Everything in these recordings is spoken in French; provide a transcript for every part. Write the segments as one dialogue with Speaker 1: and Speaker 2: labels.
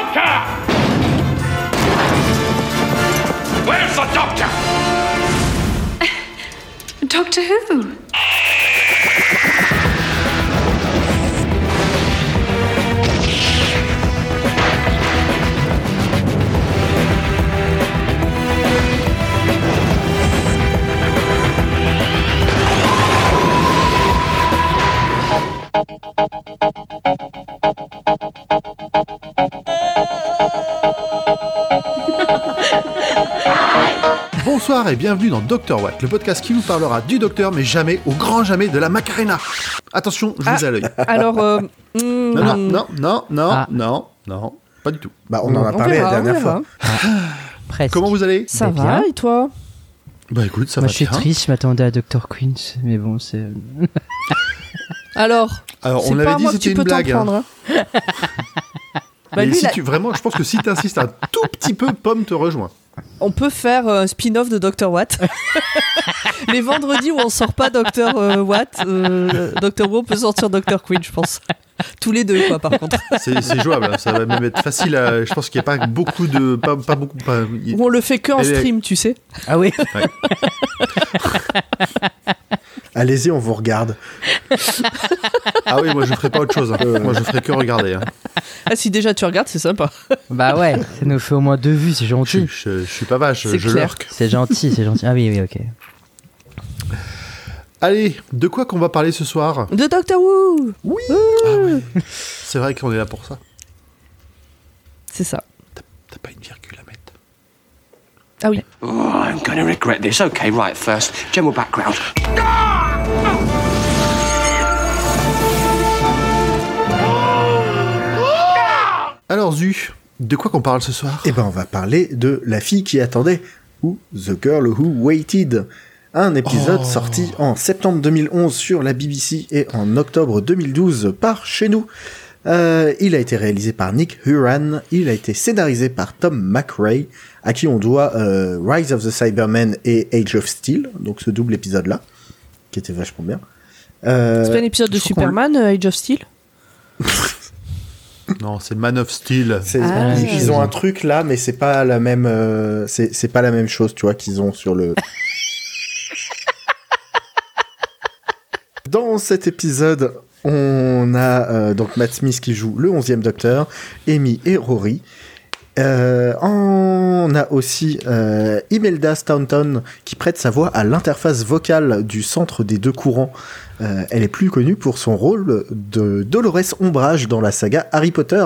Speaker 1: doctor? Where's the doctor?
Speaker 2: Doctor Who?
Speaker 3: Bonsoir et bienvenue dans Dr Watt, le podcast qui vous parlera du docteur, mais jamais, au grand jamais, de la Macarena. Attention, je vous ai à l'œil.
Speaker 4: Alors, euh, hmm,
Speaker 3: Non, non, non, non, non,
Speaker 5: Ah.
Speaker 3: non, non, pas du tout.
Speaker 6: Bah, on en a
Speaker 4: on
Speaker 6: parlé
Speaker 4: verra,
Speaker 6: la dernière fois.
Speaker 5: Presque.
Speaker 3: Comment vous allez?
Speaker 4: Ça
Speaker 5: Bah,
Speaker 4: va
Speaker 5: bien.
Speaker 4: et toi?
Speaker 3: Bah écoute, ça
Speaker 5: Moi,
Speaker 3: va
Speaker 5: je suis
Speaker 3: bien.
Speaker 5: triste, je m'attendais à Dr. Queen, mais bon, c'est.
Speaker 4: Alors,
Speaker 3: Alors,
Speaker 4: c'est
Speaker 3: on
Speaker 4: pas
Speaker 3: avait
Speaker 4: à
Speaker 3: dit c'était
Speaker 4: peux
Speaker 3: une blague. hein.
Speaker 4: prendre. hein. Bah,
Speaker 3: Mais
Speaker 4: lui,
Speaker 3: si tu, vraiment, je pense que si tu insistes un tout petit peu, Pomme te rejoint.
Speaker 4: On peut faire un spin-off de Dr. Watt. Les vendredis où on sort pas Dr. euh, Watt, euh, Dr. Who, peut sortir Dr. Queen, je pense. Tous les deux, quoi, par contre.
Speaker 3: C'est jouable, hein. ça va même être facile. À, je pense qu'il n'y a pas beaucoup de. Pas, pas beaucoup. Pas, il-
Speaker 4: Ou on le fait que en stream, tu sais.
Speaker 5: Ah oui
Speaker 6: Allez-y, on vous regarde.
Speaker 3: Ah oui, moi je ferai pas autre chose. hein. Moi je ferai que regarder. hein.
Speaker 4: Ah, si déjà tu regardes, c'est sympa.
Speaker 5: Bah ouais, ça nous fait au moins deux vues, c'est gentil.
Speaker 3: je, je suis pas vache, je lurque.
Speaker 5: C'est gentil, c'est gentil. Ah oui, oui, ok.
Speaker 3: Allez, de quoi qu'on va parler ce soir?
Speaker 4: De Dr. Who
Speaker 3: C'est vrai qu'on est là pour ça.
Speaker 4: C'est ça.
Speaker 3: T'as pas une virgule à mettre?
Speaker 4: Ah oui.
Speaker 1: Oh, I'm gonna regret this. Okay, right, first, general background.
Speaker 3: Alors Zu, de quoi qu'on parle ce soir?
Speaker 6: Eh ben, on va parler de La fille qui attendait, ou The Girl Who Waited. Un épisode
Speaker 3: Oh.
Speaker 6: sorti en septembre 2011 sur la BBC et en octobre 2012 par chez nous. Euh, il a été réalisé par Nick Huran, il a été scénarisé par Tom McRae, à qui on doit euh, Rise of the Cybermen et Age of Steel, donc ce double épisode-là, qui était vachement bien. Euh,
Speaker 4: C'est pas un épisode de Superman, Age of Steel?
Speaker 3: Non, c'est Man of Steel.
Speaker 6: C'est-
Speaker 4: Ah.
Speaker 6: ils, ils ont un truc là, mais c'est pas la même. euh, c'est c'est pas la même chose, tu vois, qu'ils ont sur le. Dans cet épisode, on a euh, donc Matt Smith qui joue le 11e Docteur, Amy et Rory. Euh, on a aussi euh, Imelda Staunton qui prête sa voix à l'interface vocale du centre des deux courants. Euh, elle est plus connue pour son rôle de Dolores Ombrage dans la saga Harry Potter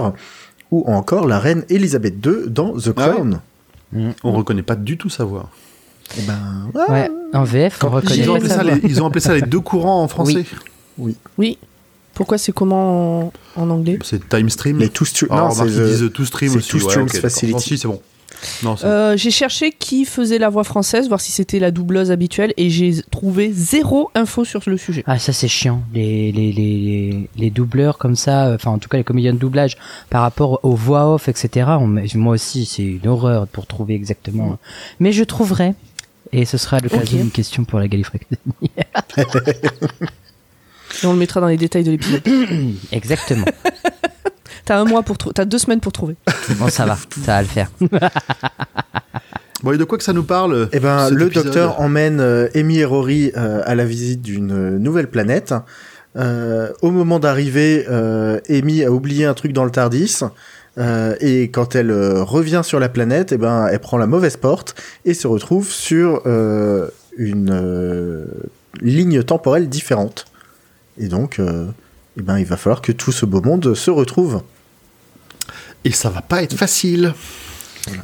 Speaker 6: ou encore la reine Elisabeth II dans The
Speaker 3: Ah ouais
Speaker 6: Crown.
Speaker 3: On reconnaît pas du tout sa voix.
Speaker 6: Eh ben,
Speaker 5: Ouais, en VF, on reconnaît
Speaker 3: Ils ont,
Speaker 4: pas
Speaker 3: ça les, ils ont appelé ça les deux courants en français.
Speaker 4: Oui. Pourquoi c'est comment en, en anglais
Speaker 3: C'est Time Stream.
Speaker 6: les two.
Speaker 3: Ah,
Speaker 6: non,
Speaker 3: remarque,
Speaker 6: c'est
Speaker 3: disent Two Stream
Speaker 6: c'est
Speaker 3: aussi.
Speaker 6: Two
Speaker 3: ouais,
Speaker 6: Streams
Speaker 3: ok, d'accord.
Speaker 6: Facility.
Speaker 3: Non, si, c'est bon. Non,
Speaker 4: Euh, j'ai cherché qui faisait la voix française, voir si c'était la doubleuse habituelle, et j'ai trouvé zéro info sur le sujet.
Speaker 5: Ah, ça c'est chiant. Les, les, les, les doubleurs comme ça, euh, enfin en tout cas les comédiens de doublage, par rapport aux voix off, etc. on moi aussi, c'est une horreur pour trouver exactement. Mais je trouverai. Et ce sera l'occasion d'une question pour la Gallifrey Academy.
Speaker 4: Et on le mettra dans les détails de l'épisode.
Speaker 5: Exactement.
Speaker 4: T'as un mois pour trou- t'as deux semaines pour trouver.
Speaker 5: Bon, ça va, ça va le faire.
Speaker 3: Bon, et de quoi que ça nous parle
Speaker 6: Eh ben,
Speaker 3: cet
Speaker 6: le
Speaker 3: épisode
Speaker 6: docteur emmène euh, Amy et Rory euh, à la visite d'une euh, nouvelle planète. Euh, au moment d'arriver, euh, Amy a oublié un truc dans le Tardis. Euh, et quand elle euh, revient sur la planète, eh ben, elle prend la mauvaise porte et se retrouve sur euh, une euh, ligne temporelle différente. Et donc, euh, eh ben, il va falloir que tout ce beau monde se retrouve.
Speaker 3: Et ça va pas être facile.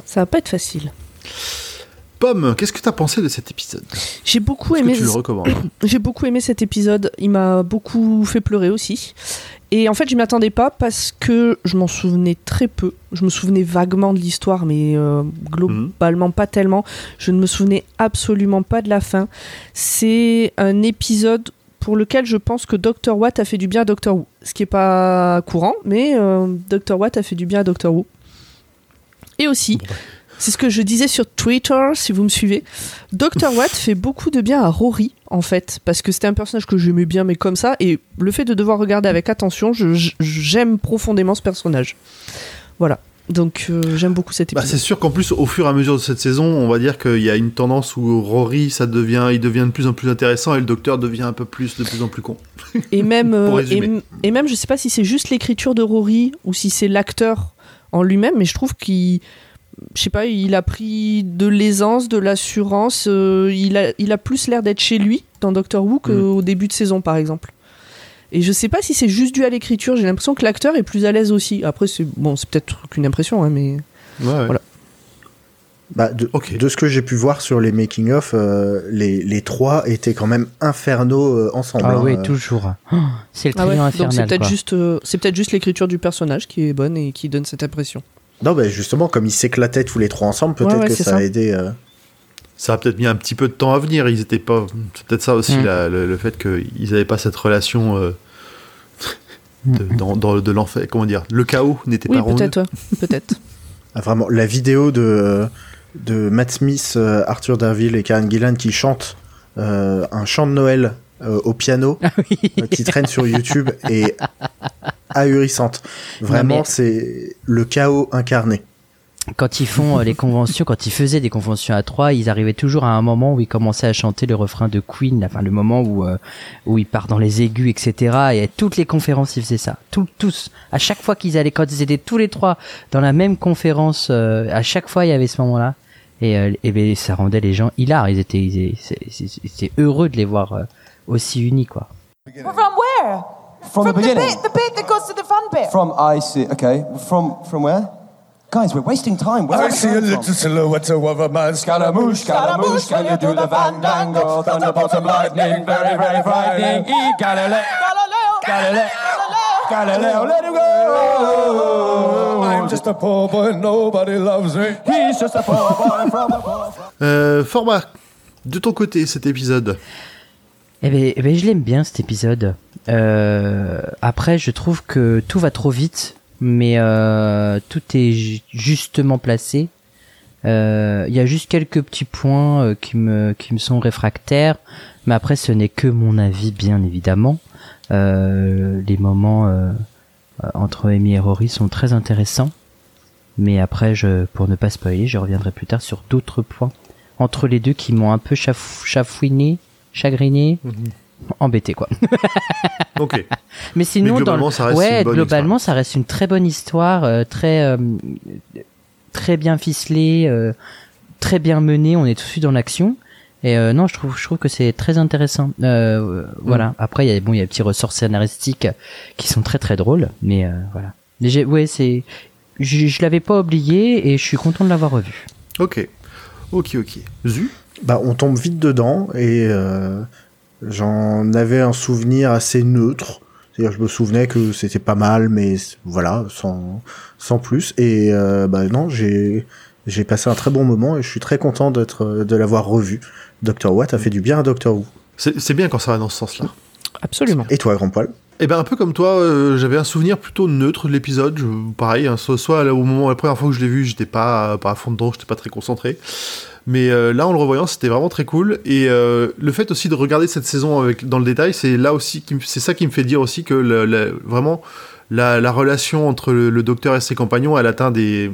Speaker 4: Ça va pas être facile.
Speaker 3: Pomme, qu'est-ce que t'as pensé de cet épisode?
Speaker 4: J'ai beaucoup aimé.
Speaker 3: tu le recommandes
Speaker 4: J'ai beaucoup aimé cet épisode. Il m'a beaucoup fait pleurer aussi. Et en fait, je m'y attendais pas parce que je m'en souvenais très peu. Je me souvenais vaguement de l'histoire, mais euh, globalement pas tellement. Je ne me souvenais absolument pas de la fin. C'est un épisode pour lequel je pense que Dr. Watt a fait du bien à Dr. Who. Ce qui est pas courant, mais euh, Dr. Watt a fait du bien à Dr. Who. Et aussi, c'est ce que je disais sur Twitter, si vous me suivez. Dr. Watt fait beaucoup de bien à Rory, en fait, parce que c'était un personnage que j'aimais bien, mais comme ça, et le fait de devoir regarder avec attention, j'aime profondément ce personnage. Voilà. Donc euh, j'aime beaucoup cet
Speaker 3: Bah,
Speaker 4: épisode.
Speaker 3: c'est sûr qu'en plus, au fur et à mesure de cette saison, on va dire qu'il y a une tendance où Rory, ça devient, il devient de plus en plus intéressant et le docteur devient un peu plus, de plus en plus con.
Speaker 4: et même, euh, et, et même, je sais pas si c'est juste l'écriture de Rory ou si c'est l'acteur en lui-même, mais je trouve qu'il, je sais pas, il a pris de l'aisance, de l'assurance. euh, il a, il a plus l'air d'être chez lui dans Doctor Who qu'au début de saison, par exemple. Et je sais pas si c'est juste dû à l'écriture. J'ai l'impression que l'acteur est plus à l'aise aussi. Après, c'est bon, c'est peut-être qu'une impression, hein, mais
Speaker 3: Ouais, ouais.
Speaker 4: Voilà.
Speaker 6: Bah, de, de ce que j'ai pu voir sur les making-of, euh, les, les trois étaient quand même infernaux euh, ensemble.
Speaker 5: Ah
Speaker 6: hein.
Speaker 5: oui,
Speaker 6: Euh,
Speaker 5: toujours. Oh, c'est le
Speaker 4: Ah ouais,
Speaker 5: trio
Speaker 4: donc c'est
Speaker 5: infernal.
Speaker 4: peut-être juste, euh, c'est peut-être juste l'écriture du personnage qui est bonne et qui donne cette impression.
Speaker 6: Non, bah justement, comme ils s'éclataient tous les trois ensemble, peut-être
Speaker 4: Ouais, ouais,
Speaker 6: que ça. a aidé.
Speaker 3: Ça a peut-être mis un petit peu de temps à venir. Ils étaient pas. C'est peut-être ça aussi,
Speaker 5: Mm.
Speaker 3: la- le, le fait qu'ils n'avaient pas cette relation euh, de, dans, dans- de l'enfer. Comment dire Le chaos n'était
Speaker 4: Oui,
Speaker 3: pas rond.
Speaker 4: peut-être, ouais, peut-être.
Speaker 6: ah, vraiment, la vidéo de, de Matt Smith, euh, Arthur Darville et Karen Gillan qui chantent euh, un chant de Noël euh, au piano
Speaker 5: Ah oui.
Speaker 6: euh, qui traîne sur YouTube est ahurissante. Vraiment,
Speaker 5: mais-
Speaker 6: c'est le chaos incarné.
Speaker 5: Quand ils font euh, les conventions, quand ils faisaient des conventions à trois, ils arrivaient toujours à un moment où ils commençaient à chanter le refrain de Queen, enfin le moment où euh, où ils partent dans les aigus, etc. Et à toutes les conférences, ils faisaient ça. Tout, tous, à chaque fois qu'ils allaient, quand ils étaient tous les trois dans la même conférence, euh, à chaque fois il y avait ce moment-là. Et, euh, et ben, ça rendait les gens hilares. Ils étaient, ils étaient, heureux de les voir euh, aussi unis, quoi.
Speaker 7: From where?
Speaker 8: From the beginning.
Speaker 7: bit, the bit that goes to the fun bit.
Speaker 8: From I see. Okay. From from where? Guys, we're wasting time. Where
Speaker 9: I see a
Speaker 8: from?
Speaker 9: little silhouette of a man.
Speaker 8: Scaramouche, Scaramouche, can you do the fandango? Thunderbolts and lightning, very, very frightening. E Galileo,
Speaker 7: Galileo,
Speaker 8: Galileo, Galileo, let him go.
Speaker 9: I'm just a poor boy, nobody loves me.
Speaker 8: He's just a poor boy from a poor.
Speaker 3: Euh, format, de ton côté, cet épisode.
Speaker 5: Eh ben, eh ben, je l'aime bien cet épisode. Euh, après, je trouve que tout va trop vite, mais euh, tout est ju- justement placé. Euh, Il y a juste quelques petits points euh, qui me qui me sont réfractaires, mais après, ce n'est que mon avis, bien évidemment. Euh, les moments entre Amy et Rory sont très intéressants, mais après, pour ne pas spoiler, je reviendrai plus tard sur d'autres points. Entre les deux qui m'ont un peu chaf- chafouiné, chagriné, embêté quoi.
Speaker 3: Ok.
Speaker 5: Mais sinon,
Speaker 3: Mais
Speaker 5: dans
Speaker 3: globalement,
Speaker 5: le-
Speaker 3: ça reste
Speaker 5: ouais,
Speaker 3: une
Speaker 5: globalement, ça reste une très bonne histoire, euh, très euh, très bien ficelée, euh, très bien menée. On est tout de suite dans l'action. Et euh, non, je trouve, je trouve que c'est très intéressant. Euh, Voilà. Après, il y a bon, il y a des petits ressorts scénaristiques qui sont très très drôles, mais euh, voilà. Mais j'ai- ouais, c'est, je, je l'avais pas oublié et je suis content de l'avoir revu.
Speaker 3: Ok. Ok, ok. Zu?
Speaker 6: Bah, on tombe vite dedans et euh, j'en avais un souvenir assez neutre. C'est-à-dire, je me souvenais que c'était pas mal, mais voilà, sans, sans plus. Et euh, bah non, j'ai j'ai passé un très bon moment et je suis très content d'être de l'avoir revu. Dr Watt a fait du bien à Dr Who.
Speaker 3: C'est c'est bien quand ça va dans ce sens-là.
Speaker 4: Absolument.
Speaker 6: Et toi, Grand Poil?
Speaker 3: Eh ben un peu comme toi, euh, j'avais un souvenir plutôt neutre de l'épisode. Je- Pareil, hein, soit, soit là, au moment la première fois que je l'ai vu, j'étais pas pas à fond dedans, j'étais pas très concentré. Mais euh, là, en le revoyant, c'était vraiment très cool. Et euh, le fait aussi de regarder cette saison avec dans le détail, c'est là aussi, c'est ça qui me fait dire aussi que vraiment la, la relation entre le, docteur et ses compagnons, elle atteint des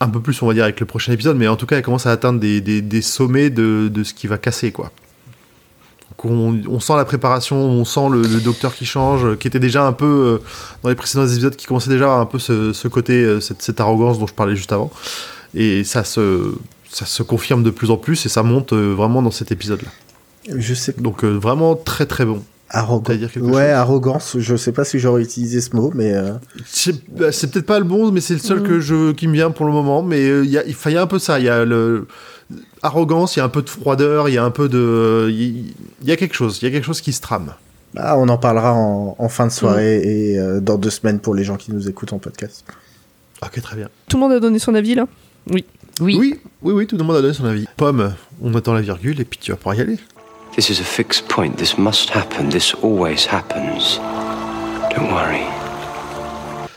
Speaker 3: un peu plus, on va dire, avec le prochain épisode, mais en tout cas, elle commence à atteindre des, des, sommets de, de ce qui va casser, quoi. On, sent la préparation, on sent le, docteur qui change, qui était déjà un peu euh, dans les précédents épisodes, qui commençait déjà un peu ce, côté, cette arrogance dont je parlais juste avant. Et ça se, ça se confirme de plus en plus et ça monte euh, vraiment dans cet épisode-là.
Speaker 6: Je sais
Speaker 3: Donc euh, vraiment très très bon.
Speaker 6: Arrogant.
Speaker 3: T'allais dire quelque
Speaker 6: Ouais,
Speaker 3: chose
Speaker 6: arrogance. Je sais pas si j'aurais utilisé ce mot, mais euh,
Speaker 3: C'est bah, c'est peut-être pas le bon, mais c'est le seul que je, qui me vient pour le moment. Mais euh, il y, a, y a un peu ça. Il y a le arrogance, il y a un peu de froideur, il y a un peu de, il y a quelque chose. Il y a quelque chose qui se trame.
Speaker 6: ah, on en parlera en, en fin de soirée et euh, dans deux semaines pour les gens qui nous écoutent en podcast.
Speaker 3: Ok, très bien.
Speaker 4: Tout le monde a donné son avis là? Oui.
Speaker 5: Oui.
Speaker 3: Oui, oui, oui, tout le monde a donné son avis. Pomme, on attend la virgule et puis tu vas pouvoir y aller.
Speaker 1: This is a fixed point. This must happen. This always happens. Don't worry.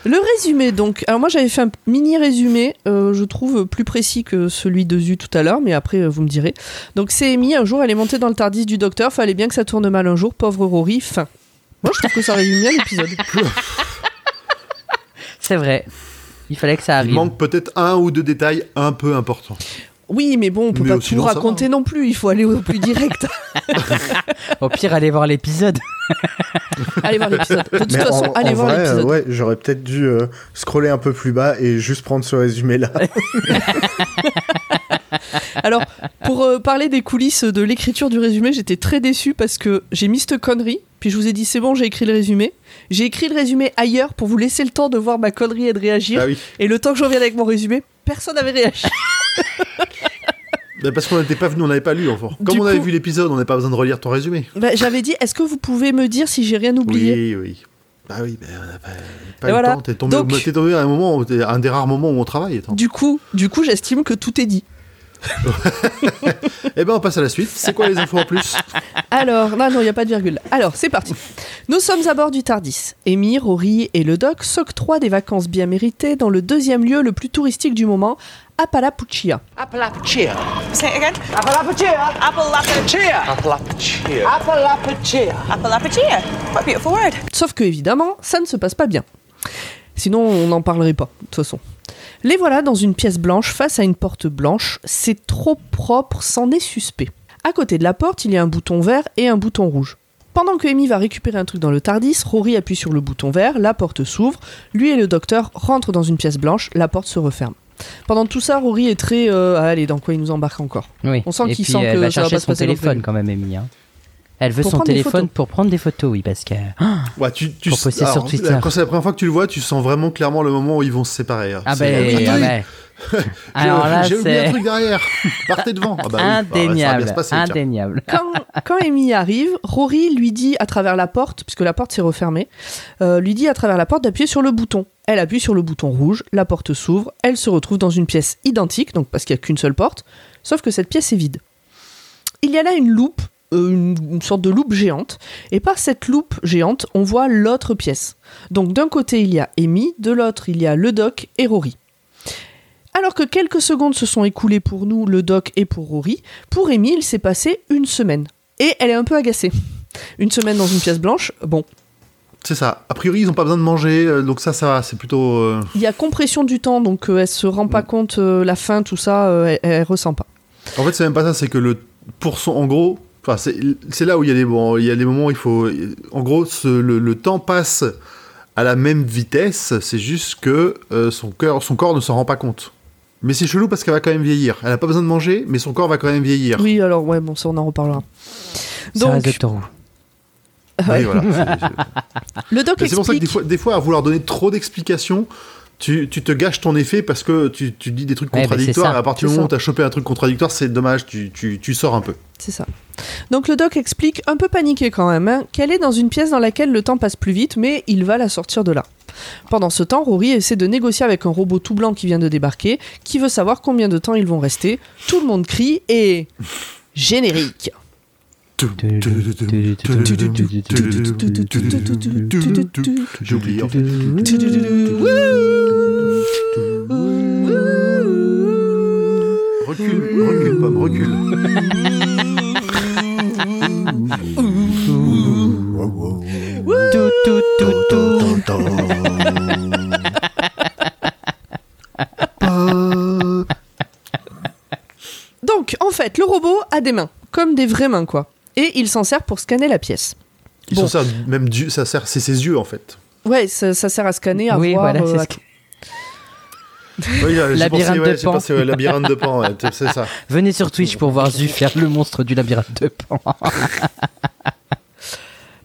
Speaker 4: Le résumé donc. Alors moi j'avais fait un mini résumé, euh, je trouve plus précis que celui de Zu tout à l'heure, mais après euh, vous me direz. Donc c'est Amy, un jour elle est montée dans le Tardis du docteur, fallait bien que ça tourne mal un jour, pauvre Rory, fin. Moi je trouve que ça résume bien l'épisode.
Speaker 5: C'est vrai. Il fallait que ça
Speaker 3: Il
Speaker 5: arrive.
Speaker 3: manque peut-être un ou deux détails un peu importants.
Speaker 4: Oui, mais bon, on peut
Speaker 3: Mais
Speaker 4: pas tout raconter
Speaker 3: hein.
Speaker 4: non plus. Il faut aller au plus direct.
Speaker 5: Au pire, allez voir l'épisode.
Speaker 4: allez voir l'épisode. De toute
Speaker 6: Mais
Speaker 4: façon,
Speaker 6: en,
Speaker 4: allez
Speaker 6: en
Speaker 4: voir l'épisode.
Speaker 6: euh, ouais, j'aurais peut-être dû euh, scroller un peu plus bas et juste prendre ce résumé-là.
Speaker 4: Alors, pour euh, parler des coulisses de l'écriture du résumé, j'étais très déçu parce que j'ai mis cette connerie, puis je vous ai dit c'est bon, j'ai écrit le résumé. J'ai écrit le résumé ailleurs pour vous laisser le temps de voir ma connerie et de réagir.
Speaker 3: Ah oui.
Speaker 4: Et le temps que je revienne avec mon résumé, personne n'avait réagi.
Speaker 3: Bah, parce qu'on n'était pas venu, on n'avait pas lu enfin. Comme
Speaker 4: Du
Speaker 3: on avait
Speaker 4: coup-
Speaker 3: vu l'épisode, on n'avait pas besoin de relire ton résumé.
Speaker 4: Bah, J'avais dit, est-ce que vous pouvez me dire si j'ai rien oublié?
Speaker 3: Oui, oui. Bah oui, on n'a pas, pas eu
Speaker 4: voilà.
Speaker 3: le temps. T'es tombé,
Speaker 4: Donc-
Speaker 3: tombé à un moment, un des rares moments où on travaille. attends.
Speaker 4: Du coup, du coup, j'estime que tout est dit.
Speaker 3: Eh ben, on passe à la suite. C'est quoi les infos en plus?
Speaker 4: Alors, non, non, il n'y a pas de virgule. Alors, c'est parti. Nous sommes à bord du Tardis. Amy, Rory et le doc s'octroient des vacances bien méritées dans le deuxième lieu le plus touristique du moment, Apalapuchia.
Speaker 7: Appalachia. Say it again. Appalachia. Appalachia. Appalachia. Appalachia. Appalachia. What a beautiful word.
Speaker 4: Sauf que, évidemment, ça ne se passe pas bien. Sinon, on n'en parlerait pas, de toute façon. Les voilà dans une pièce blanche face à une porte blanche. C'est trop propre, c'en est suspect. À côté de la porte, il y a un bouton vert et un bouton rouge. Pendant que Amy va récupérer un truc dans le Tardis, Rory appuie sur le bouton vert, la porte s'ouvre, lui et le docteur rentrent dans une pièce blanche, la porte se referme. Pendant tout ça, Rory est très... euh, ah, allez, dans quoi il nous embarque encore?
Speaker 5: Oui.
Speaker 4: On sent qu'il sent
Speaker 5: elle
Speaker 4: que
Speaker 5: va
Speaker 4: ça va
Speaker 5: chercher
Speaker 4: se
Speaker 5: son
Speaker 4: passer
Speaker 5: téléphone quand même, Amy. hein. Elle veut
Speaker 4: Pour
Speaker 5: son téléphone pour prendre des photos, oui, parce que. Ah,
Speaker 3: Ouais, tu, tu
Speaker 5: Pour poster sur Twitter.
Speaker 3: Quand c'est la première fois que tu le vois, tu sens vraiment clairement le moment où ils vont se séparer. hein.
Speaker 5: ah ben, ah ben.
Speaker 3: j'ai-
Speaker 5: Alors là,
Speaker 3: J'ai oublié un truc derrière. Partez devant. Ah bah oui, bah,
Speaker 5: indéniable,
Speaker 3: passer,
Speaker 5: indéniable.
Speaker 4: quand, quand Amy arrive, Rory lui dit à travers la porte, puisque la porte s'est refermée, euh, lui dit à travers la porte d'appuyer sur le bouton. Elle appuie sur le bouton rouge, la porte s'ouvre, elle se retrouve dans une pièce identique, donc parce qu'il n'y a qu'une seule porte, sauf que cette pièce est vide. Il y a là une loupe, une, une sorte de loupe géante, et par cette loupe géante, on voit l'autre pièce. Donc d'un côté il y a Amy, de l'autre il y a le doc et Rory. Alors que quelques secondes se sont écoulées pour nous, le doc et pour Rory, pour Amy, il s'est passé une semaine. Et elle est un peu agacée. Une semaine dans une pièce blanche, bon,
Speaker 3: C'est ça. A priori, ils n'ont pas besoin de manger, euh, donc ça, ça va. C'est plutôt. euh,
Speaker 4: il y a compression du temps, donc euh, elle se rend pas compte, euh, la faim, tout ça, euh, elle, elle ressent pas.
Speaker 3: En fait, c'est même pas ça. C'est que le pour son, en gros, enfin, c'est là où il y a des bon, il y a des moments où il faut. En gros, ce- le, le temps passe à la même vitesse. C'est juste que euh, son cœur, son corps ne s'en rend pas compte. Mais c'est chelou parce qu'elle va quand même vieillir. Elle a pas besoin de manger, mais son corps va quand même vieillir.
Speaker 4: Oui, alors ouais, bon, ça on en reparlera. Donc,
Speaker 5: Doctor Who.
Speaker 3: Oui, voilà.
Speaker 4: Le doc
Speaker 3: C'est pour ça que
Speaker 4: explique...
Speaker 3: des fois, des fois, à vouloir donner trop d'explications, tu, tu te gâches ton effet parce que tu, tu dis des trucs
Speaker 5: Ouais, mais
Speaker 3: contradictoires.
Speaker 5: ça.
Speaker 3: et à partir du moment où tu as chopé un truc contradictoire, c'est dommage, tu sors un peu.
Speaker 4: C'est ça. Donc le doc explique, un peu paniqué quand même, hein, qu'elle est dans une pièce dans laquelle le temps passe plus vite, mais il va la sortir de là. Pendant ce temps, Rory essaie de négocier avec un robot tout blanc qui vient de débarquer, qui veut savoir combien de temps ils vont rester. Tout le monde crie et... Générique.
Speaker 3: J'ai. Recule, recule, recule.
Speaker 4: Donc, en fait, le robot a des mains, comme des vraies mains, quoi. Et il s'en sert pour scanner la pièce.
Speaker 3: Il
Speaker 4: Bon.
Speaker 3: s'en sert même du, ça sert, c'est ses yeux en fait.
Speaker 4: Ouais, ça, ça sert à scanner, à
Speaker 5: Oui,
Speaker 4: voir...
Speaker 5: voilà,
Speaker 4: euh,
Speaker 5: c'est
Speaker 4: à-
Speaker 3: Oui, j'ai
Speaker 5: Labyrinthe
Speaker 3: pensé,
Speaker 5: de
Speaker 3: ouais, j'ai
Speaker 5: Pan.
Speaker 3: pensé, ouais, labyrinthe de pan, ouais, c'est ça.
Speaker 5: Venez sur Twitch pour voir Zu faire le monstre du labyrinthe de Pan.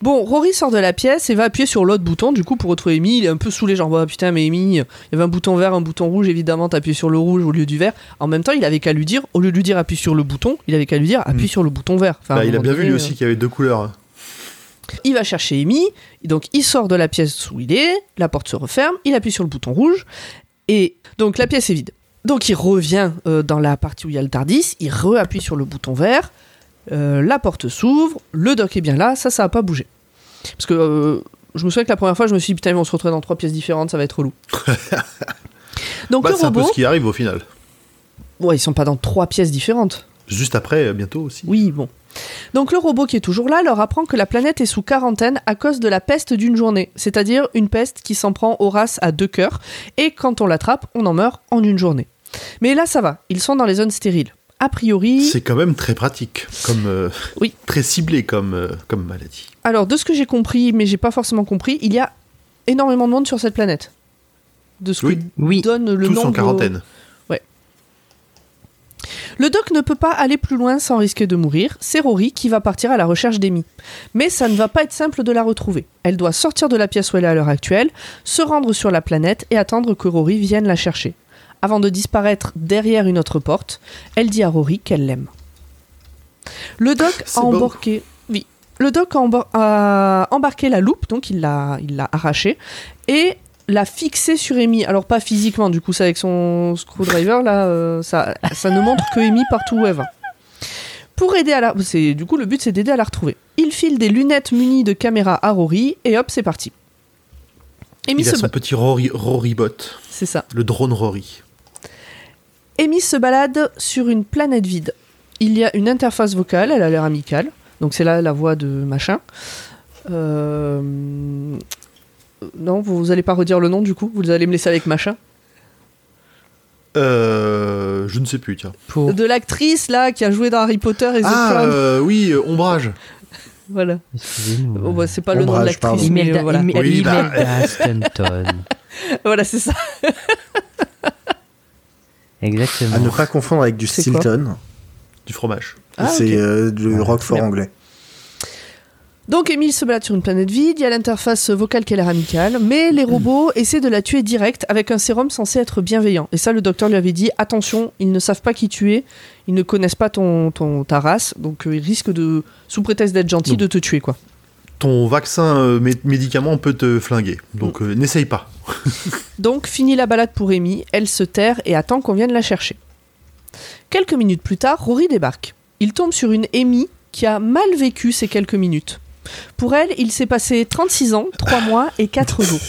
Speaker 4: Bon, Rory sort de la pièce et va appuyer sur l'autre bouton, du coup, pour retrouver Amy. Il est un peu saoulé, genre, bah, putain, mais Amy, il y avait un bouton vert, un bouton rouge, évidemment, t'appuies sur le rouge au lieu du vert. En même temps, il avait qu'à lui dire, au lieu de lui dire appuie sur le bouton, il avait qu'à lui dire appuie
Speaker 3: Mm.
Speaker 4: sur le bouton vert. Enfin,
Speaker 3: Bah, il a bien vu lui
Speaker 4: euh,
Speaker 3: aussi qu'il y avait deux couleurs.
Speaker 4: Il va chercher Amy, donc il sort de la pièce où il est, la porte se referme, il appuie sur le bouton rouge, et donc la pièce est vide. Donc il revient euh, dans la partie où il y a le Tardis, il re-appuie sur le bouton vert, euh, la porte s'ouvre, le doc est bien là, ça, ça a pas bougé. Parce que euh, je me souviens que la première fois, je me suis dit, putain, ils vont se retrouver dans trois pièces différentes, ça va être relou. donc
Speaker 3: Bah,
Speaker 4: le
Speaker 3: c'est un peu
Speaker 4: robot,
Speaker 3: ce qui arrive au final.
Speaker 4: ouais, ils sont pas dans trois pièces différentes.
Speaker 3: Juste après, euh, bientôt aussi.
Speaker 4: Oui, bon. Donc le robot qui est toujours là leur apprend que la planète est sous quarantaine à cause de la peste d'une journée, c'est-à-dire une peste qui s'en prend aux races à deux cœurs, et quand on l'attrape, on en meurt en une journée. Mais là ça va, ils sont dans les zones stériles. A priori...
Speaker 3: C'est quand même très pratique, comme euh,
Speaker 4: Oui.
Speaker 3: très ciblé comme, euh, comme maladie.
Speaker 4: Alors de ce que j'ai compris, mais j'ai pas forcément compris, il y a énormément de monde sur cette planète. De ce
Speaker 3: Oui.
Speaker 4: que
Speaker 5: Oui.
Speaker 4: donne le
Speaker 3: Tous
Speaker 4: nombre...
Speaker 3: en quarantaine.
Speaker 4: Le doc ne peut pas aller plus loin sans risquer de mourir. C'est Rory qui va partir à la recherche d'Amy. Mais ça ne va pas être simple de la retrouver. Elle doit sortir de la pièce où elle est à l'heure actuelle, se rendre sur la planète et attendre que Rory vienne la chercher. Avant de disparaître derrière une autre porte, elle dit à Rory qu'elle l'aime. Le doc a embarqué. Oui. Le doc a, embarqué la loupe, donc il l'a, il l'a arrachée, et l'a fixée sur Amy. Alors pas physiquement, du coup, c'est avec son screwdriver, là, euh, ça, ça ne montre que Amy partout où elle va. Pour aider à la... C'est, du coup, le but, c'est d'aider à la retrouver. Il file des lunettes munies de caméra à Rory, et hop, c'est parti. Amy
Speaker 3: Il a son petit Rory, Rory bot,
Speaker 4: C'est ça.
Speaker 3: le drone Rory.
Speaker 4: Amy se balade sur une planète vide. Il y a une interface vocale, elle a l'air amicale. Donc c'est là la voix de machin. Euh, Non, vous allez pas redire le nom du coup? Vous allez me laisser avec machin?
Speaker 3: Euh, je ne sais plus, tiens.
Speaker 5: Pour...
Speaker 4: De l'actrice là qui a joué dans Harry Potter et The
Speaker 3: Ah,
Speaker 4: Crown.
Speaker 3: euh, oui, euh, Ombrage.
Speaker 4: Voilà. Bon, bah, c'est pas le nom de
Speaker 6: Ombrage,
Speaker 4: l'actrice, mais
Speaker 5: Imelda,
Speaker 4: euh, voilà.
Speaker 5: Ime-
Speaker 3: Oui, bah,
Speaker 5: Imelda Stanton.
Speaker 4: voilà, c'est ça.
Speaker 5: Exactement.
Speaker 6: À ne pas confondre avec du Stilton.
Speaker 3: Du fromage.
Speaker 4: Ah,
Speaker 6: c'est euh, du
Speaker 5: Ah,
Speaker 6: Roquefort anglais.
Speaker 4: Donc Emile se balade sur une planète vide, il y a l'interface vocale qui a l'air amicale, mais les robots essaient de la tuer direct avec un sérum censé être bienveillant. Et ça, le docteur lui avait dit, attention, ils ne savent pas qui tu es, ils ne connaissent pas ton, ton, ta race, donc euh, ils risquent de, sous prétexte d'être gentils, de te tuer, quoi.
Speaker 3: Ton vaccin euh, mé- médicament peut te flinguer. Donc euh, n'essaye pas.
Speaker 4: Donc, fini la balade pour Amy, elle se terre et attend qu'on vienne la chercher. Quelques minutes plus tard, Rory débarque. Il tombe sur une Amy qui a mal vécu ces quelques minutes. Pour elle, il s'est passé 36 ans, 3 mois et 4 jours.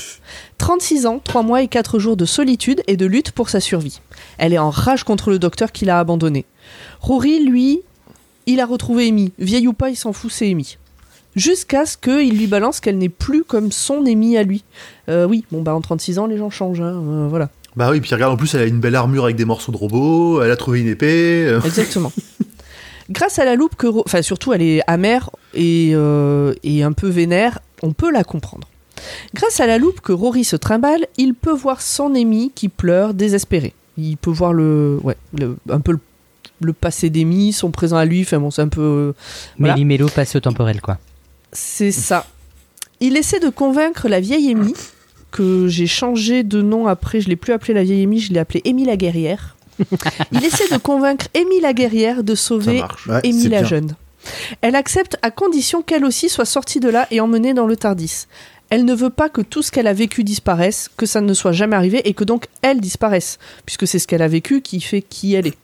Speaker 4: 36 ans, 3 mois et 4 jours de solitude et de lutte pour sa survie. Elle est en rage contre le docteur qui l'a abandonnée. Rory, lui, il a retrouvé Amy. Vieille ou pas, il s'en fout, c'est Amy. Jusqu'à ce qu'il lui balance qu'elle n'est plus comme son Amy à lui. Euh, oui, bon bah en 36 ans, les gens changent, hein, euh, voilà.
Speaker 3: Bah oui, puis regarde, en plus, elle a une belle armure avec des morceaux de robots, elle a trouvé une épée. euh.
Speaker 4: Exactement. Grâce à la loupe que, enfin surtout elle est amère et, euh, et un peu vénère, on peut la comprendre. Grâce à la loupe que Rory se trimballe, il peut voir son Amy qui pleure désespéré. Il peut voir le, ouais, le- un peu le, le passé d'Amy, son présent à lui. Enfin bon, c'est un peu, euh, voilà.
Speaker 5: Méli-mélo passé au temporel, quoi.
Speaker 4: C'est ça. Il essaie de convaincre la vieille Amy que j'ai changé de nom après. Je l'ai plus appelée la vieille Amy, je l'ai appelée Amy la guerrière. Il essaie de convaincre Amy la guerrière de sauver.
Speaker 6: Ouais,
Speaker 4: Amy la
Speaker 6: bien.
Speaker 4: jeune. Elle accepte à condition qu'elle aussi soit sortie de là et emmenée dans le Tardis. Elle ne veut pas que tout ce qu'elle a vécu disparaisse, que ça ne soit jamais arrivé et que donc elle disparaisse, puisque c'est ce qu'elle a vécu qui fait qui elle est.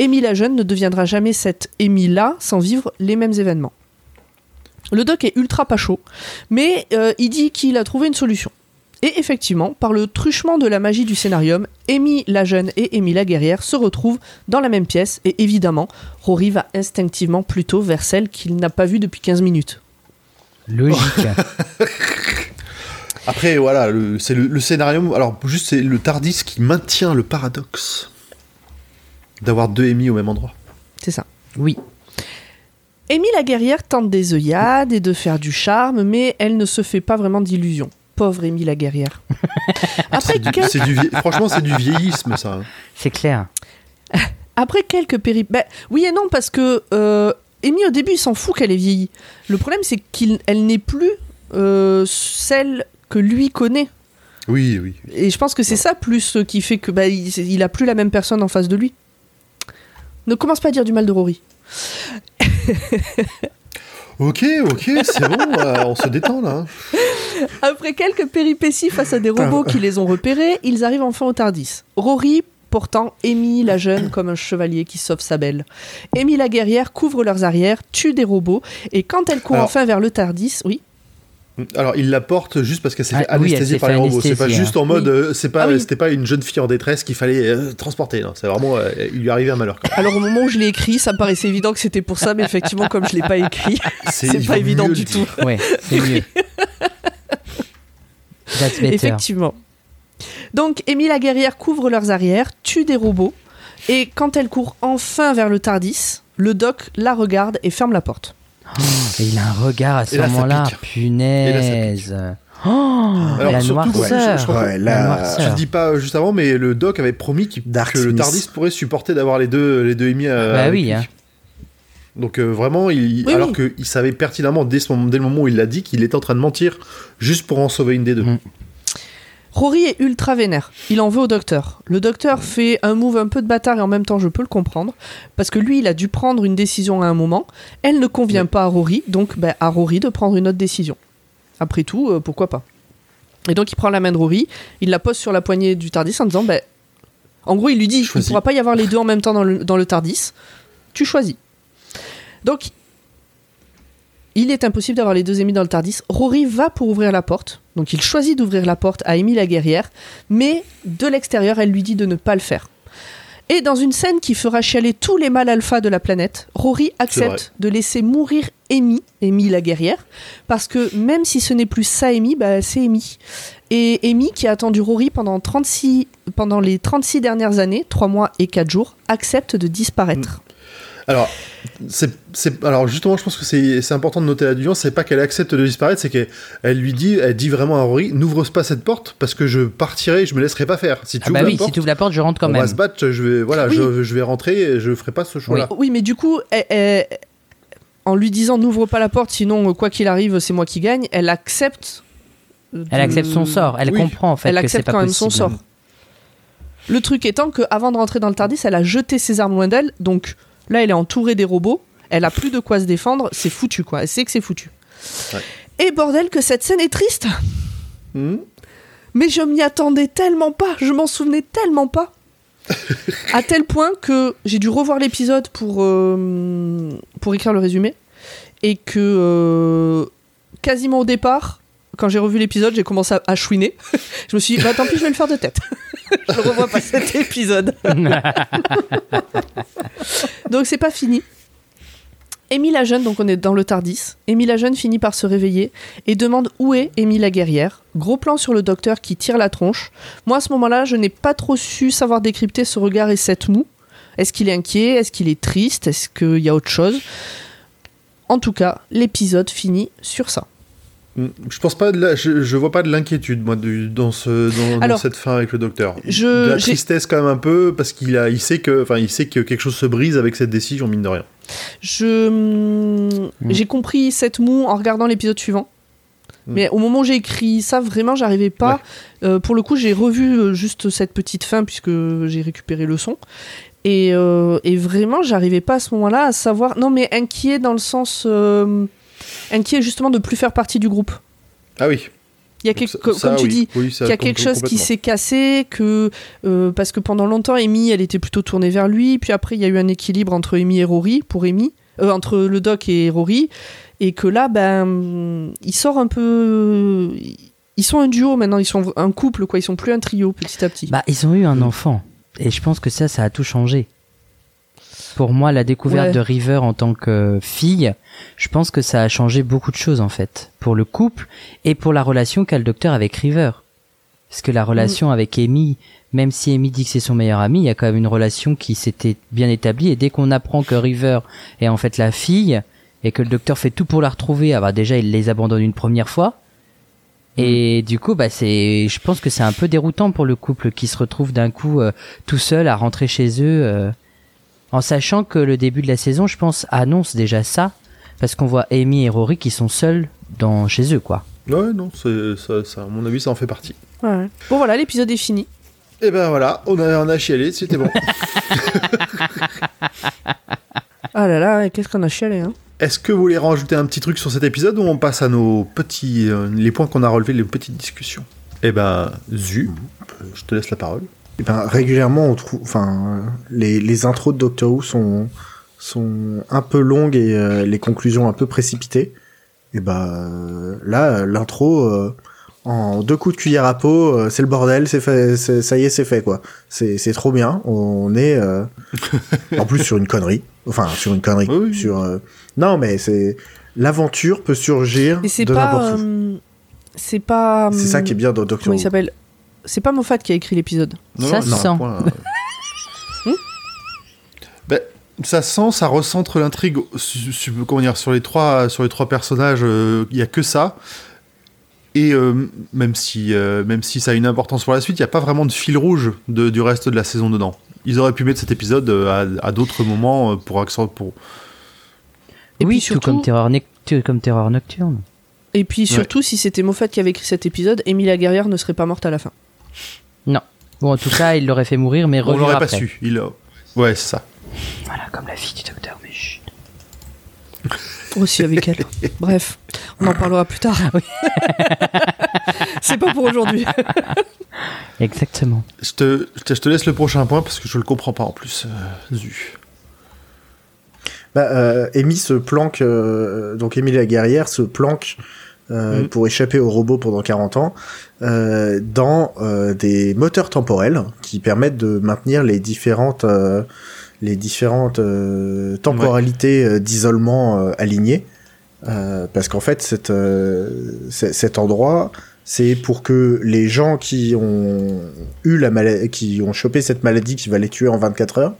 Speaker 4: Amy la jeune ne deviendra jamais cette Amy là sans vivre les mêmes événements. Le doc est ultra pas chaud, mais euh, il dit qu'il a trouvé une solution. Et effectivement, par le truchement de la magie du scénarium, Amy la jeune et Amy la guerrière se retrouvent dans la même pièce et évidemment, Rory va instinctivement plutôt vers celle qu'il n'a pas vue depuis 15 minutes.
Speaker 5: Logique.
Speaker 3: Après, voilà, le- c'est le, le scénario. Alors, juste, c'est le Tardis qui maintient le paradoxe d'avoir deux Amy au même endroit.
Speaker 4: C'est ça.
Speaker 5: oui.
Speaker 4: Amy la guerrière tente des œillades et de faire du charme, mais elle ne se fait pas vraiment d'illusions. Pauvre Amy la guerrière. Après,
Speaker 3: du- du vie- Franchement, c'est du vieillisme, ça.
Speaker 5: C'est clair.
Speaker 4: Après quelques péripéties. oui et non, parce que euh, Amy, au début, il s'en fout qu'elle est vieillie. Le problème, c'est qu'elle n'est plus euh, celle que lui connaît.
Speaker 3: Oui, oui.
Speaker 4: Et je pense que c'est ça plus euh, qui fait que bah, il a plus la même personne en face de lui. Ne commence pas à dire du mal de Rory.
Speaker 3: Ok, ok, c'est bon, euh, on se détend là.
Speaker 4: Après quelques péripéties face à des robots qui les ont repérés, ils arrivent enfin au Tardis. Rory portant Amy la jeune comme un chevalier qui sauve sa belle. Amy la guerrière couvre leurs arrières, tue des robots, et quand elle court
Speaker 3: Alors-
Speaker 4: enfin vers le Tardis, oui,
Speaker 3: Alors, il la porte juste parce qu'elle s'est
Speaker 5: Ah,
Speaker 3: fait
Speaker 5: oui,
Speaker 3: anesthésier par les robots. C'est pas juste
Speaker 5: hein.
Speaker 3: en mode,
Speaker 4: Oui.
Speaker 3: euh, c'est pas,
Speaker 4: Ah oui.
Speaker 3: c'était pas une jeune fille en détresse qu'il fallait euh, transporter. non. C'est vraiment, euh, il lui arrivait un malheur. quoi.
Speaker 4: Alors au moment où je l'ai écrit, ça me paraissait évident que c'était pour ça, mais effectivement, comme je l'ai pas écrit, c'est pas évident du tout.
Speaker 5: Ouais, c'est mieux. That's better.
Speaker 4: Effectivement. Donc, Amy la guerrière couvre leurs arrières, tue des robots, et quand elle court enfin vers le Tardis, le doc la regarde et ferme la porte.
Speaker 5: Et il a un regard à ce moment-là.
Speaker 3: là,
Speaker 5: Punaise. Oh,
Speaker 3: Alors,
Speaker 5: la
Speaker 3: surtout, ouais,
Speaker 5: noirceur.
Speaker 3: je-
Speaker 6: Ouais,
Speaker 5: La noirceur.
Speaker 3: Le dis pas euh, juste avant, mais le doc avait promis que le. Tardis pourrait supporter d'avoir les deux, les deux euh,
Speaker 5: Bah oui, hein.
Speaker 3: Donc euh, vraiment, il,
Speaker 4: Oui,
Speaker 3: alors
Speaker 4: oui.
Speaker 3: qu'il savait pertinemment dès, ce moment, dès le moment où il l'a dit qu'il était en train de mentir juste pour en sauver une des deux.
Speaker 5: Mm.
Speaker 4: Rory est ultra vénère. Il en veut au docteur. Le docteur fait un move un peu de bâtard et en même temps je peux le comprendre. Parce que lui, il a dû prendre une décision à un moment. Elle ne convient pas à Rory, donc ben, à Rory de prendre une autre décision. Après tout, euh, pourquoi pas? Et donc il prend la main de Rory, il la pose sur la poignée du Tardis en disant ben, En gros, il lui dit il ne pourra pas y avoir les deux en même temps dans le, dans le Tardis. Tu choisis. Donc il est impossible d'avoir les deux ennemis dans le Tardis. Rory va pour ouvrir la porte. Donc il choisit d'ouvrir la porte à Amy la guerrière. Mais de l'extérieur, elle lui dit de ne pas le faire. Et dans une scène qui fera chialer tous les mâles alpha de la planète, Rory accepte de laisser mourir Amy, Amy la guerrière, parce que même si ce n'est plus sa Amy, bah, c'est Amy. Et Amy, qui a attendu Rory pendant, 36, pendant les 36 dernières années, 3 mois et 4 jours, accepte de disparaître.
Speaker 3: Alors, c'est, c'est- alors justement, je pense que c'est, c'est important de noter la nuance. C'est pas qu'elle accepte de disparaître, c'est qu'elle elle lui dit, elle dit vraiment à Rory, n'ouvre pas cette porte parce que je partirai, je me laisserai pas faire. Si tu
Speaker 5: Ah bah
Speaker 3: ouvres
Speaker 5: oui,
Speaker 3: la porte,
Speaker 5: si tu ouvres la porte, je rentre quand
Speaker 3: on
Speaker 5: même.
Speaker 3: va se battre. Je vais, voilà,
Speaker 4: Oui.
Speaker 3: je, je vais rentrer, et je ferai pas ce choix-là.
Speaker 4: Oui, mais du coup, elle- elle- en lui disant n'ouvre pas la porte, sinon, euh, quoi qu'il arrive, c'est moi qui gagne, elle accepte. de-
Speaker 5: Elle accepte son sort. Elle
Speaker 3: Oui.
Speaker 5: comprend en fait
Speaker 4: elle
Speaker 5: que c'est
Speaker 4: accepte
Speaker 5: pas
Speaker 4: quand même
Speaker 5: possible.
Speaker 4: son sort. Le truc étant que avant de rentrer dans le Tardis, elle a jeté ses armes loin d'elle, donc là elle est entourée des robots, elle a plus de quoi se défendre, c'est foutu quoi, elle sait que c'est foutu.
Speaker 3: Ouais.
Speaker 4: Et bordel que cette scène est triste
Speaker 3: Hmm
Speaker 4: Mais je m'y attendais tellement pas, je m'en souvenais tellement pas. à tel point que j'ai dû revoir l'épisode pour, euh, pour écrire le résumé. Et que euh, quasiment au départ, quand j'ai revu l'épisode, j'ai commencé à, à chouiner. je me suis dit, bah tant pis, je vais le faire de tête. Je ne revois pas cet épisode. donc c'est pas fini. Amy la jeune, donc on est dans le Tardis. Amy la jeune finit par se réveiller et demande où est Amy la guerrière. Gros plan sur le docteur qui tire la tronche. Moi à ce moment-là, je n'ai pas trop su savoir décrypter ce regard et cette moue. Est-ce qu'il est inquiet? Est-ce qu'il est triste? Est-ce qu'il y a autre chose? En tout cas, l'épisode finit sur ça.
Speaker 3: Hmm. Je pense pas, de la- je, je vois pas de l'inquiétude moi du- dans ce, dans, dans
Speaker 4: Alors,
Speaker 3: cette fin avec le docteur.
Speaker 4: je-
Speaker 3: de la tristesse quand même un peu parce qu'il a, il sait que, enfin, il sait que quelque chose se brise avec cette décision mine de rien.
Speaker 4: Je hum, j'ai compris cette moue en regardant l'épisode suivant.
Speaker 3: Mm.
Speaker 4: Mais au moment où j'ai écrit ça, vraiment, j'arrivais pas. Euh, pour le coup, j'ai revu euh, juste cette petite fin puisque j'ai récupéré le son. Et, euh, et vraiment, j'arrivais pas à ce moment-là à savoir. Non, mais inquiet dans le sens. Euh, inquiet justement de plus faire partie du groupe.
Speaker 3: Ah oui.
Speaker 4: Il y a quelque,
Speaker 3: ça-
Speaker 4: co-
Speaker 3: ça,
Speaker 4: comme tu
Speaker 3: oui.
Speaker 4: dis,
Speaker 3: Oui,
Speaker 4: qu'il y a quelque chose qui s'est cassé, que euh, parce que pendant longtemps, Amy, elle était plutôt tournée vers lui, puis après, il y a eu un équilibre entre Amy et Rory pour Amy, euh, entre le Doc et Rory, et que là, ben, il sort un peu, ils sont un duo maintenant, ils sont un couple, quoi, ils sont plus un trio petit à petit.
Speaker 5: Bah, ils ont eu un enfant. Et je pense que ça, ça a tout changé. Pour moi, la découverte
Speaker 4: Ouais.
Speaker 5: de River en tant que fille, je pense que ça a changé beaucoup de choses, en fait. Pour le couple et pour la relation qu'a le docteur avec River. Parce que la relation avec Amy, même si Amy dit que c'est son meilleur ami, il y a quand même une relation qui s'était bien établie. Et dès qu'on apprend que River est en fait la fille, et que le docteur fait tout pour la retrouver, ah bah déjà, il les abandonne une première fois. Et du coup, bah c'est, je pense que c'est un peu déroutant pour le couple qui se retrouve d'un coup euh, tout seul à rentrer chez eux, euh, en sachant que le début de la saison, je pense, annonce déjà ça, parce qu'on voit Amy et Rory qui sont seuls dans chez eux, quoi.
Speaker 3: Ouais, non, c'est, ça, ça, à mon avis, ça en fait partie.
Speaker 4: Ouais. Bon voilà, l'épisode est fini.
Speaker 3: Et ben voilà, on a, on a chialé, c'était bon.
Speaker 4: Ah là là, qu'est-ce qu'on a chialé, hein?
Speaker 3: Est-ce que vous voulez rajouter un petit truc sur cet épisode ou on passe à nos petits, euh, les points qu'on a relevés, les petites discussions? Eh ben, Zu, je te laisse la parole.
Speaker 6: Eh ben, régulièrement, on trouve, enfin, les, les intros de Doctor Who sont, sont un peu longues et euh, les conclusions un peu précipitées. Et bah euh, là, euh, l'intro, euh, en deux coups de cuillère à peau, euh, c'est le bordel, c'est fait, c'est- ça y est, c'est fait quoi. C'est c'est trop bien. On est euh, en plus sur une connerie. Enfin, sur une connerie.
Speaker 3: Oui.
Speaker 6: Sur euh, non, mais c'est l'aventure peut surgir
Speaker 4: Et c'est
Speaker 6: de
Speaker 4: pas.
Speaker 6: n'importe où.
Speaker 4: euh, c'est pas.
Speaker 6: C'est ça qui est bien dans Doctor
Speaker 4: Comment il
Speaker 6: Who.
Speaker 4: s'appelle? C'est pas Moffat qui a écrit l'épisode.
Speaker 5: Ça se sent.
Speaker 3: point, euh. Ben, ça sent, ça recentre l'intrigue su- su- comment dire, sur les trois sur les trois personnages. euh, Il y a que ça. Et euh, même si euh, même si ça a une importance pour la suite, il n'y a pas vraiment de fil rouge de- du reste de la saison dedans. Ils auraient pu mettre cet épisode euh, à, à d'autres moments euh, pour accent pour.
Speaker 4: Et
Speaker 5: oui,
Speaker 4: puis
Speaker 5: tout
Speaker 4: surtout-
Speaker 5: comme Terreur, Nectu- comme terreur Nocturne.
Speaker 4: Et puis surtout, si c'était Moffat qui avait écrit cet épisode, Emilia Guerrière ne serait pas morte à la fin.
Speaker 5: Non. Bon, en tout cas, il l'aurait fait mourir, mais
Speaker 3: On l'aurait pas
Speaker 5: après.
Speaker 3: su. Il a- Ouais, c'est ça.
Speaker 5: Voilà, comme la fille du docteur, mais chut.
Speaker 4: Aussi avec elle. Bref, on en parlera plus tard. c'est pas pour aujourd'hui.
Speaker 5: Exactement.
Speaker 3: Je te, je te- laisse le prochain point parce que je le comprends pas en plus. euh, zu.
Speaker 6: Bah, euh, Amy se planque, euh, donc Amy la guerrière se planque euh,
Speaker 3: Mhm.
Speaker 6: pour échapper au robot pendant 40 ans euh, dans euh, des moteurs temporels qui permettent de maintenir les différentes euh, les différentes euh, temporalités d'isolement alignées. Euh, parce qu'en fait cette, euh, cet endroit c'est pour que les gens qui ont eu la maladie qui ont chopé cette maladie qui va les tuer en 24 heures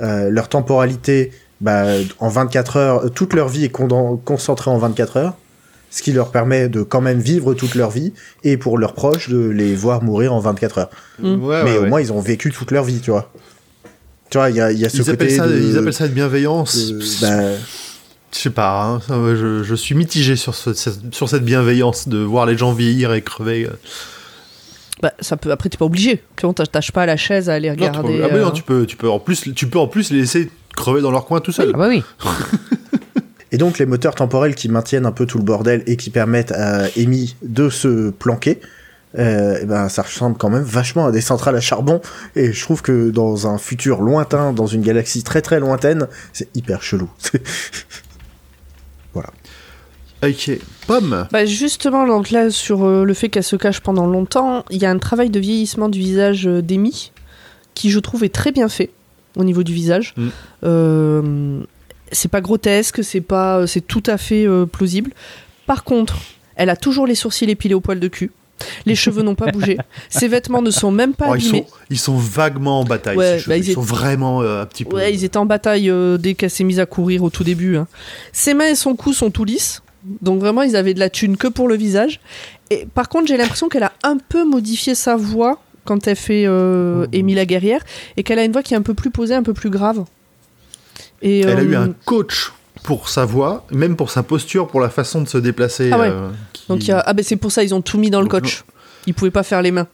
Speaker 6: euh, leur temporalité bah, en 24 heures, toute leur vie est concentrée en 24 heures, ce qui leur permet de quand même vivre toute leur vie, et pour leurs proches de les voir mourir en 24 heures.
Speaker 4: Mm.
Speaker 3: Ouais,
Speaker 6: Mais
Speaker 3: ouais,
Speaker 6: au
Speaker 3: ouais.
Speaker 6: moins, ils ont vécu toute leur vie, tu vois. Tu vois, il y a, il y a ce
Speaker 3: Ils,
Speaker 6: côté
Speaker 3: appellent ça,
Speaker 6: de-
Speaker 3: ils appellent ça une bienveillance.
Speaker 6: de- bah,
Speaker 3: Je sais pas, hein, je, je suis mitigé sur, ce- sur cette bienveillance de voir les gens vieillir et crever. euh.
Speaker 4: Bah, ça peut. Après, t'es pas obligé. Tu vois, on t'attache pas à la chaise à aller
Speaker 3: Non, tu
Speaker 4: regarder.
Speaker 3: peux- ah non,
Speaker 4: euh,
Speaker 3: tu peux, tu peux en plus, tu peux en plus les laisser crever dans leur coin tout seul.
Speaker 5: Ah bah oui.
Speaker 6: Et donc les moteurs temporels qui maintiennent un peu tout le bordel et qui permettent à Amy de se planquer, euh, eh ben ça ressemble quand même vachement à des centrales à charbon. Et je trouve que dans un futur lointain, dans une galaxie très très lointaine, c'est hyper chelou.
Speaker 3: Ok, pomme.
Speaker 4: Bah justement, donc là, sur euh, le fait qu'elle se cache pendant longtemps, il y a un travail de vieillissement du visage euh, d'Amy qui, je trouve, est très bien fait au niveau du visage.
Speaker 3: Mm.
Speaker 4: Euh, c'est pas grotesque, c'est pas, c'est tout à fait euh, plausible. Par contre, elle a toujours les sourcils épilés au poil de cul. Les cheveux n'ont pas bougé. Ses vêtements ne sont même pas
Speaker 3: Oh, ils, sont, ils sont vaguement en bataille.
Speaker 4: Ouais,
Speaker 3: ces
Speaker 4: bah,
Speaker 3: ils,
Speaker 4: ils
Speaker 3: sont
Speaker 4: étaient-
Speaker 3: vraiment euh, un petit peu.
Speaker 4: Ouais, ils étaient en bataille euh, dès qu'elle s'est mise à courir au tout début. hein. Ses mains et son cou sont tout lisses. Donc vraiment, ils avaient de la thune que pour le visage. Et par contre, j'ai l'impression qu'elle a un peu modifié sa voix quand elle fait euh, Amy la guerrière et qu'elle a une voix qui est un peu plus posée, un peu plus grave. Et,
Speaker 3: Elle a eu
Speaker 4: euh,
Speaker 3: un coach pour sa voix, même pour sa posture, pour la façon de se déplacer.
Speaker 4: Ah ouais.
Speaker 3: euh, qui-
Speaker 4: Donc il y a... ah ben c'est pour ça ils ont tout mis dans le coach. Ils pouvaient pas faire les mains.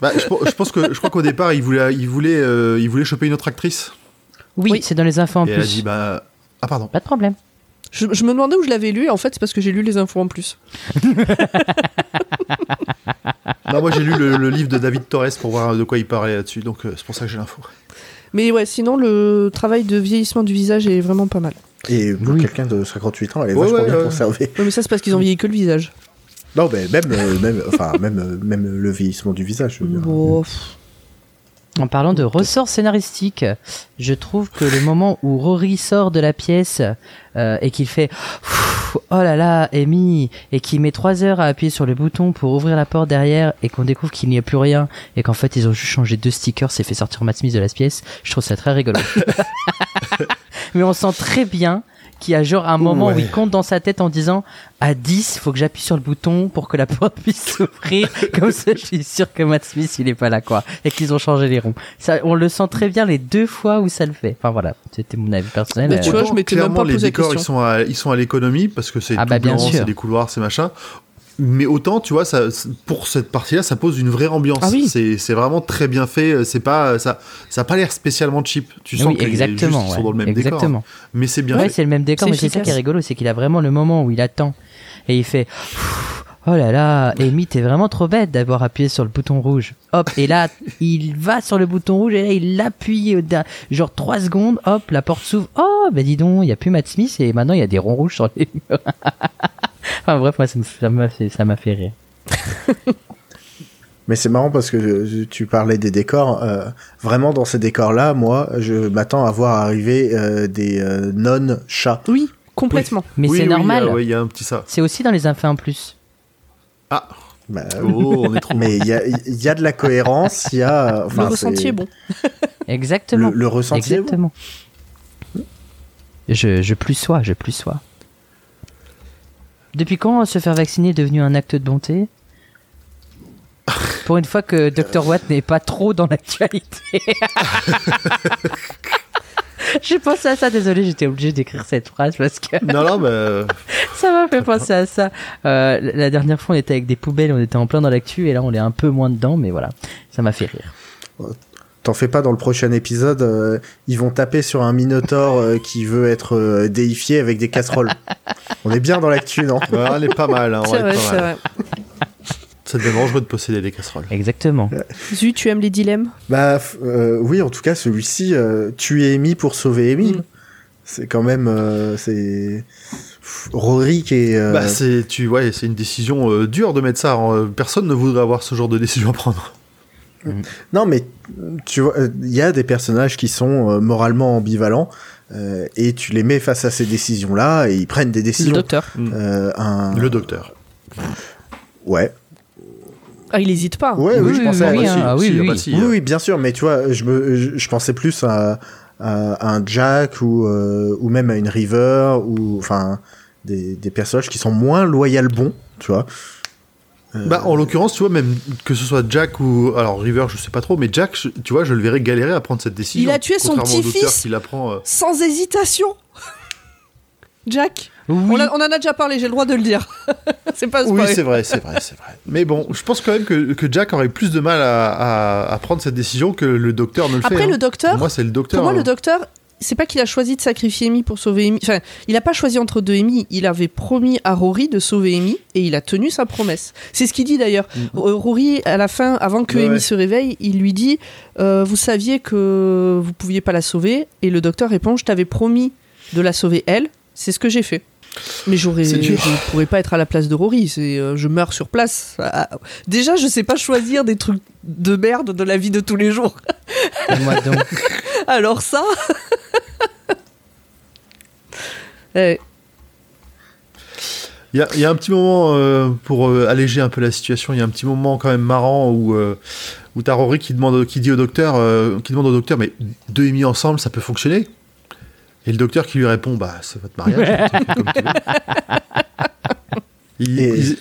Speaker 3: Bah, je, je pense que je crois qu'au départ, il voulait, il voulait, euh, il voulait choper une autre actrice.
Speaker 5: Oui,
Speaker 4: Oui.
Speaker 5: c'est dans les infos en
Speaker 3: et elle a
Speaker 5: plus.
Speaker 3: dit bah ah pardon.
Speaker 5: Pas de problème.
Speaker 4: Je, je me demandais où je l'avais lu. et En fait, c'est parce que j'ai lu les infos en plus.
Speaker 3: Non, moi j'ai lu le, le livre de David Torres pour voir de quoi il parlait là-dessus, donc euh, c'est pour ça que j'ai l'info.
Speaker 4: Mais ouais, sinon le travail de vieillissement du visage est vraiment pas mal.
Speaker 6: Et pour
Speaker 5: Oui.
Speaker 6: quelqu'un de 58 ans, elle est
Speaker 3: Ouais,
Speaker 6: vachement
Speaker 3: ouais,
Speaker 6: bien
Speaker 3: ouais.
Speaker 6: conservée.
Speaker 4: Ouais, mais ça c'est parce qu'ils ont vieilli que le visage.
Speaker 6: Non, mais même, euh, même, enfin, même, euh, même le vieillissement du visage. je veux dire.
Speaker 4: Bon, pff.
Speaker 5: En parlant de ressort scénaristique, je trouve que le moment où Rory sort de la pièce euh, et qu'il fait oh là là, Amy, et qu'il met trois heures à appuyer sur le bouton pour ouvrir la porte derrière et qu'on découvre qu'il n'y a plus rien et qu'en fait ils ont juste changé deux stickers, c'est fait sortir Matt Smith de la pièce, je trouve ça très rigolo. Mais on sent très bien qu'il y a genre un moment
Speaker 3: Ouais.
Speaker 5: où il compte dans sa tête en disant à 10, faut que j'appuie sur le bouton pour que la porte puisse s'ouvrir. Comme ça, je suis sûr que Matt Smith, il est pas là, quoi. Et qu'ils ont changé les ronds. Ça, on le sent très bien les deux fois où ça le fait. Enfin voilà, c'était mon avis personnel.
Speaker 4: Mais tu
Speaker 5: Euh,
Speaker 4: vois, je m'étais même
Speaker 3: clairement
Speaker 4: pas
Speaker 3: les
Speaker 4: la
Speaker 3: décors ils sont à, ils sont à l'économie parce que c'est
Speaker 5: Ah
Speaker 3: tout
Speaker 5: bah,
Speaker 3: c'est des couloirs, c'est machin. Mais autant, tu vois, ça, pour cette partie-là, ça pose une vraie ambiance.
Speaker 4: Ah oui.
Speaker 3: C'est c'est vraiment très bien fait. C'est pas ça, ça a pas l'air spécialement cheap. Tu sens
Speaker 5: oui,
Speaker 3: qu'ils
Speaker 5: exactement.
Speaker 3: juste, ils sont dans le même
Speaker 5: exactement.
Speaker 3: décor. Mais c'est bien
Speaker 5: Ouais,
Speaker 3: fait.
Speaker 5: c'est le même décor,
Speaker 4: C'est
Speaker 5: mais c'est ça qui est rigolo, c'est qu'il a vraiment le moment où il attend et il fait Oh là là, Amy, t'es vraiment trop bête d'avoir appuyé sur le bouton rouge. Hop, et là, il va sur le bouton rouge et là, il l'appuie, au da- genre 3 secondes, hop, la porte s'ouvre. Oh, bah dis donc, il y a plus Matt Smith et maintenant il y a des ronds rouges sur les murs. Enfin bref, moi ça m'a fait, ça m'a fait rire.
Speaker 6: Mais c'est marrant parce que euh, tu parlais des décors. euh, vraiment, dans ces décors-là, moi, je m'attends à voir arriver euh, des euh, nonnes chats.
Speaker 4: Oui, complètement.
Speaker 5: Mais
Speaker 3: Oui,
Speaker 5: c'est
Speaker 3: oui,
Speaker 5: normal.
Speaker 3: euh, ouais, il y a un petit ça.
Speaker 5: C'est aussi dans les infos en plus.
Speaker 3: Ah,
Speaker 6: Bah,
Speaker 3: oh, on est trop.
Speaker 6: mais il y a, il y a de la cohérence, il y a. Enfin,
Speaker 4: le ressenti est bon.
Speaker 5: Exactement.
Speaker 6: le ressenti est bon.
Speaker 5: Exactement. Je, je plus sois, je plus sois. Depuis quand se faire vacciner est devenu un acte de bonté? Pour une fois que Dr Watt n'est pas trop dans l'actualité. J'ai pensé à ça, désolé, j'étais obligé d'écrire cette phrase parce que
Speaker 3: Non, non, mais.
Speaker 5: ça m'a fait penser à ça. Euh, la dernière fois, on était avec des poubelles, on était en plein dans l'actu, et là, on est un peu moins dedans, mais voilà, ça m'a fait rire.
Speaker 6: T'en fais pas dans le prochain épisode, euh, ils vont taper sur un minotaure euh, qui veut être euh, déifié avec des casseroles. On est bien dans l'actu, non?
Speaker 3: Ouais, elle est pas mal. Hein,
Speaker 4: C'est vrai, c'est.
Speaker 3: Ça devient dangereux de posséder des casseroles.
Speaker 5: Exactement.
Speaker 4: Zu, tu aimes les dilemmes?
Speaker 6: Bah f- euh, oui, en tout cas, celui-ci, euh, tuer Amy pour sauver Amy.
Speaker 4: Mm.
Speaker 6: C'est quand même... euh, c'est... Rory qui est... euh,
Speaker 3: Bah, c'est tu ouais, c'est une décision euh, dure de mettre ça. Personne ne voudrait avoir ce genre de décision à prendre.
Speaker 6: Non, mais tu vois, euh, il y a des personnages qui sont euh, moralement ambivalents euh, et tu les mets face à ces décisions-là et ils prennent des
Speaker 4: Le
Speaker 6: décisions.
Speaker 4: docteur.
Speaker 6: Euh, un...
Speaker 3: Le docteur.
Speaker 6: Ouais.
Speaker 4: Ah, il hésite pas.
Speaker 6: Ouais, oui,
Speaker 5: Oui,
Speaker 6: je
Speaker 5: oui,
Speaker 6: pensais à...
Speaker 5: oui,
Speaker 6: oui,
Speaker 5: hein. ah oui,
Speaker 3: si,
Speaker 5: oui.
Speaker 3: si,
Speaker 6: oui,
Speaker 3: euh,
Speaker 6: oui, bien sûr, mais tu vois, je, me, je, je pensais plus à, à un Jack ou, euh, ou même à une River ou enfin des, des personnages qui sont moins loyal bons, tu vois. Euh,
Speaker 3: Bah, en l'occurrence, tu vois, même que ce soit Jack ou. Alors, River, je sais pas trop, mais Jack, je- tu vois, je le verrais galérer à prendre cette décision.
Speaker 4: Il a tué son petit-fils.
Speaker 3: qui la prend. euh,
Speaker 4: Sans hésitation Jack
Speaker 5: Oui.
Speaker 4: on, a- on en a déjà parlé, j'ai le droit de le dire. c'est pas
Speaker 3: Oui, c'est vrai, c'est vrai, c'est vrai. Mais bon, je pense quand même que, que Jack aurait plus de mal à, à- à prendre cette décision que le docteur ne le fait.
Speaker 4: Après,
Speaker 3: hein.
Speaker 4: le docteur,
Speaker 3: Pour moi, c'est le docteur.
Speaker 4: Pour moi,
Speaker 3: hein.
Speaker 4: le docteur, c'est pas qu'il a choisi de sacrifier Amy pour sauver Amy. Enfin, il a pas choisi entre deux Amy. Il avait promis à Rory de sauver Amy et il a tenu sa promesse. C'est ce qu'il dit d'ailleurs. Euh, Rory, à la fin, avant que
Speaker 3: Ouais,
Speaker 4: Amy
Speaker 3: ouais.
Speaker 4: se réveille, il lui dit euh, Vous saviez que vous pouviez pas la sauver? Et le docteur répond Je t'avais promis de la sauver elle. C'est ce que j'ai fait. Mais j'aurais, je pourrais pas être à la place de Rory. C'est, euh, je meurs sur place. Ah, Déjà, je sais pas choisir des trucs de merde de la vie de tous les jours.
Speaker 5: Moi donc.
Speaker 4: Alors ça. Eh,
Speaker 3: Il y a, il y a un petit moment, euh, pour euh, alléger un peu la situation, il y a un petit moment quand même marrant où, euh, où t'as Rory qui, demande, qui dit au docteur, euh, qui demande au docteur, mais deux et mis ensemble, ça peut fonctionner? Et le docteur qui lui répond, bah c'est votre mariage, comme tu veux. Ils,
Speaker 6: Et-
Speaker 3: ils-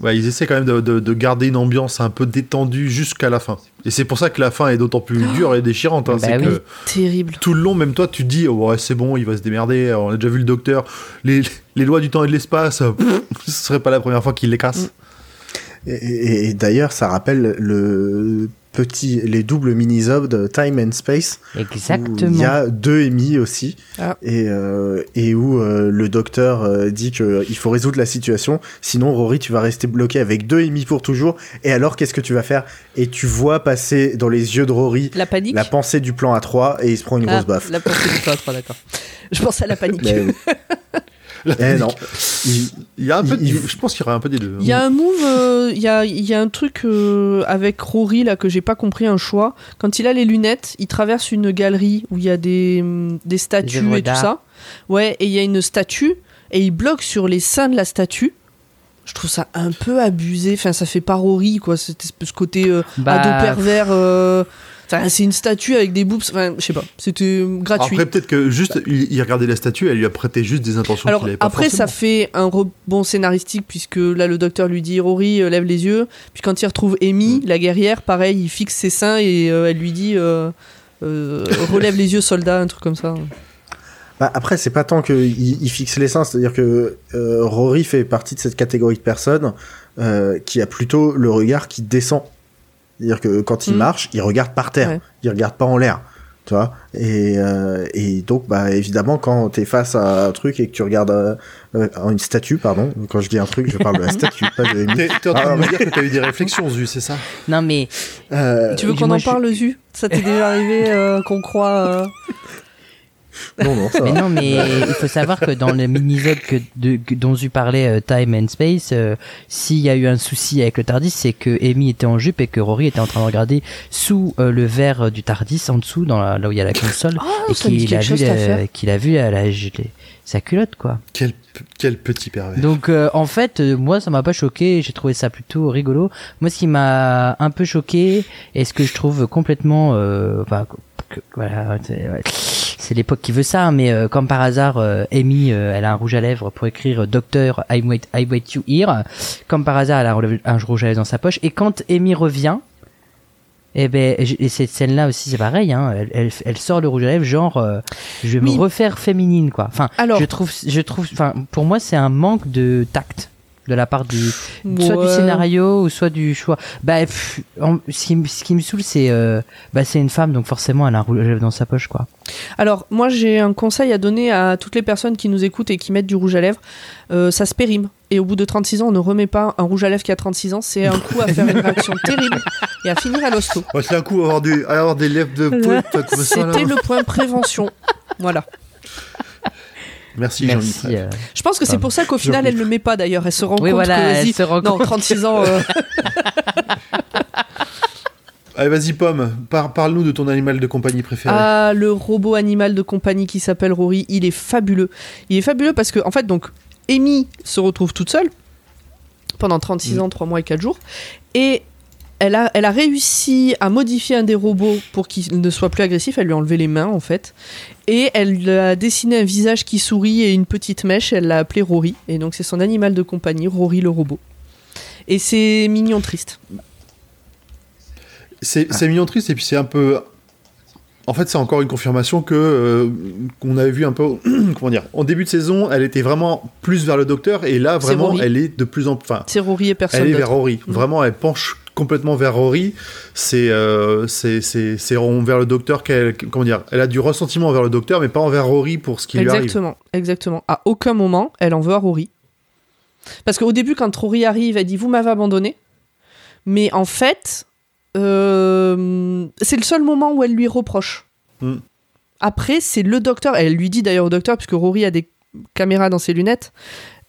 Speaker 3: ouais, ils essaient quand même de, de- de garder une ambiance un peu détendue jusqu'à la fin. Et c'est pour ça que la fin est d'autant plus dure et déchirante. hein,
Speaker 5: Bah
Speaker 3: c'est
Speaker 5: oui.
Speaker 3: que
Speaker 4: terrible.
Speaker 3: tout le long, même toi, tu te dis, oh, ouais, c'est bon, il va se démerder. On a déjà vu le docteur. Les, les lois du temps et de l'espace, pff, ce serait pas la première fois qu'il les casse.
Speaker 6: Et, et- et d'ailleurs, ça rappelle le petit, les doubles mini-obs de Time and Space. Où
Speaker 5: Exactement.
Speaker 6: il y a deux Amy aussi.
Speaker 4: Ah.
Speaker 6: Et, euh, et où euh, le docteur euh, dit qu'il faut résoudre la situation. Sinon, Rory, tu vas rester bloqué avec deux Amy pour toujours. Et alors, qu'est-ce que tu vas faire? Et tu vois passer dans les yeux de Rory
Speaker 4: La panique?
Speaker 6: la pensée du plan A3 et il se prend une
Speaker 4: Ah,
Speaker 6: grosse baffe.
Speaker 4: La pensée du plan 3, d'accord. Je pense à la panique.
Speaker 6: Eh non. Il-
Speaker 3: Il y a un peu, de-
Speaker 6: Il-
Speaker 3: je pense qu'il y aura un peu des deux.
Speaker 4: Il y a un move, euh, il y, a, il y a un truc euh, avec Rory là que j'ai pas compris un choix. Quand il a les lunettes, il traverse une galerie où il y a des, hum, des statues et tout ça. Ouais, et il y a une statue et il bloque sur les seins de la statue. Je trouve ça un peu abusé. Enfin, ça fait pas Rory quoi. Espèce- ce côté euh,
Speaker 5: Bah,
Speaker 4: ado pervers. euh, Enfin, c'est une statue avec des boobs. Enfin, je sais pas. C'était euh, gratuit.
Speaker 3: Après, peut-être que juste, il, il regardait la statue, elle lui a prêté juste des intentions
Speaker 4: Alors
Speaker 3: qu'il avait pas
Speaker 4: après, ça fait un rebond scénaristique puisque là, le docteur lui dit Rory, euh, lève les yeux. Puis quand il retrouve Amy,
Speaker 3: Mm.
Speaker 4: la guerrière, pareil, il fixe ses seins et euh, elle lui dit euh, euh, relève les yeux, soldat, un truc comme ça.
Speaker 6: Bah, après, c'est pas tant qu'il il fixe les seins, c'est-à-dire que euh, Rory fait partie de cette catégorie de personnes euh, qui a plutôt le regard qui descend. C'est-à-dire que quand il
Speaker 4: Mm.
Speaker 6: marche, il regarde par terre,
Speaker 4: Ouais.
Speaker 6: il regarde pas en l'air. Tu vois et, euh, et donc, bah, évidemment, quand tu es face à un truc et que tu regardes euh, euh, une statue, pardon, quand je dis un truc, je parle de la statue, pas de.
Speaker 3: T'es en train
Speaker 6: Ah,
Speaker 3: de me dire que t'as eu des réflexions, Zu, c'est ça?
Speaker 5: Non mais
Speaker 6: Euh,
Speaker 4: tu veux qu'on en
Speaker 5: je-
Speaker 4: parle, Zu? Ça t'est déjà arrivé euh, qu'on croit.
Speaker 6: Non, non, ça
Speaker 5: Mais
Speaker 6: va.
Speaker 5: non, mais il faut savoir que dans le mini-zode que, dont tu parlais, euh, Time and Space, euh, s'il y a eu un souci avec le Tardis, c'est que Amy était en jupe et que Rory était en train de regarder sous euh, le verre du Tardis, en dessous, dans la- là où il y a la console,
Speaker 4: Oh,
Speaker 5: et qu'il a,
Speaker 4: quelque
Speaker 5: vu qu'il a vu la- sa culotte, quoi.
Speaker 3: Quel, quel petit pervers.
Speaker 5: Donc euh, en fait, euh, moi ça m'a pas choqué, j'ai trouvé ça plutôt rigolo. Moi ce qui m'a un peu choqué et ce que je trouve complètement euh, enfin que- voilà, c'est ouais, l'époque qui veut ça mais euh, comme par hasard euh, Amy euh, elle a un rouge à lèvres pour écrire Docteur I wait I wait you here. Comme par hasard elle a un, rouge à lèvres dans sa poche et quand Amy revient et ben et cette scène là aussi c'est pareil hein, elle, elle, elle sort le rouge à lèvres genre euh, je vais
Speaker 4: Oui.
Speaker 5: me refaire féminine quoi. Enfin
Speaker 4: Alors-
Speaker 5: je trouve je trouve enfin pour moi c'est un manque de tact de la part du soit du scénario ou soit du choix bah pff, en- ce, qui, me- ce qui me saoule c'est euh, bah c'est une femme donc forcément elle a un rouge à lèvres dans sa poche quoi
Speaker 4: Alors, moi, j'ai un conseil à donner à toutes les personnes qui nous écoutent et qui mettent du rouge à lèvres. Euh, ça se périme. Et au bout de 36 ans, on ne remet pas un rouge à lèvres qui a 36 ans. C'est un coup à faire une réaction terrible et à finir à l'hosto.
Speaker 3: Ouais, c'est un coup avoir, du, avoir des lèvres de là.
Speaker 4: C'était le point prévention. Voilà.
Speaker 3: Merci,
Speaker 5: merci
Speaker 3: Jean-Yves.
Speaker 5: euh.
Speaker 4: Je pense que c'est pour ça qu'au final, elle ne le met pas d'ailleurs. Elle se rend
Speaker 5: oui
Speaker 4: compte
Speaker 5: voilà
Speaker 4: que,
Speaker 5: elle
Speaker 4: vas-y,
Speaker 5: se rend
Speaker 4: non,
Speaker 5: compte
Speaker 4: 36 ans. euh,
Speaker 3: Allez, vas-y, Pomme, par- parle-nous de ton animal de compagnie préféré.
Speaker 4: Ah, le robot animal de compagnie qui s'appelle Rory, il est fabuleux. Il est fabuleux parce que, en fait, donc, Amy se retrouve toute seule pendant 36 ans, 3 mois et 4 jours. Et elle a, elle a réussi à modifier un des robots pour qu'il ne soit plus agressif. Elle lui a enlevé les mains, en fait. Et elle a dessiné un visage qui sourit et une petite mèche. Elle l'a appelé Rory. Et donc, c'est son animal de compagnie, Rory le robot. Et c'est mignon triste.
Speaker 3: C'est c'est mignon triste et puis c'est un peu. En fait, c'est encore une confirmation que euh, qu'on avait vu un peu. comment dire En début de saison, elle était vraiment plus vers le docteur et là, vraiment, elle est de plus en plus. Enfin,
Speaker 4: C'est Rory et personne
Speaker 3: elle est vers Rory.
Speaker 4: Mhm.
Speaker 3: Vraiment, elle penche complètement vers Rory. C'est euh, c'est c'est c'est envers le docteur qu'elle comment dire Elle a du ressentiment envers le docteur, mais pas envers Rory pour ce qui lui arrive.
Speaker 4: Exactement, exactement. À aucun moment, elle en veut à Rory. Parce qu'au début, quand Rory arrive, elle dit Vous m'avez abandonné. Mais en fait, euh, c'est le seul moment où elle lui reproche.
Speaker 3: Mm.
Speaker 4: Après, c'est le docteur. Elle lui dit d'ailleurs au docteur, puisque Rory a des caméras dans ses lunettes,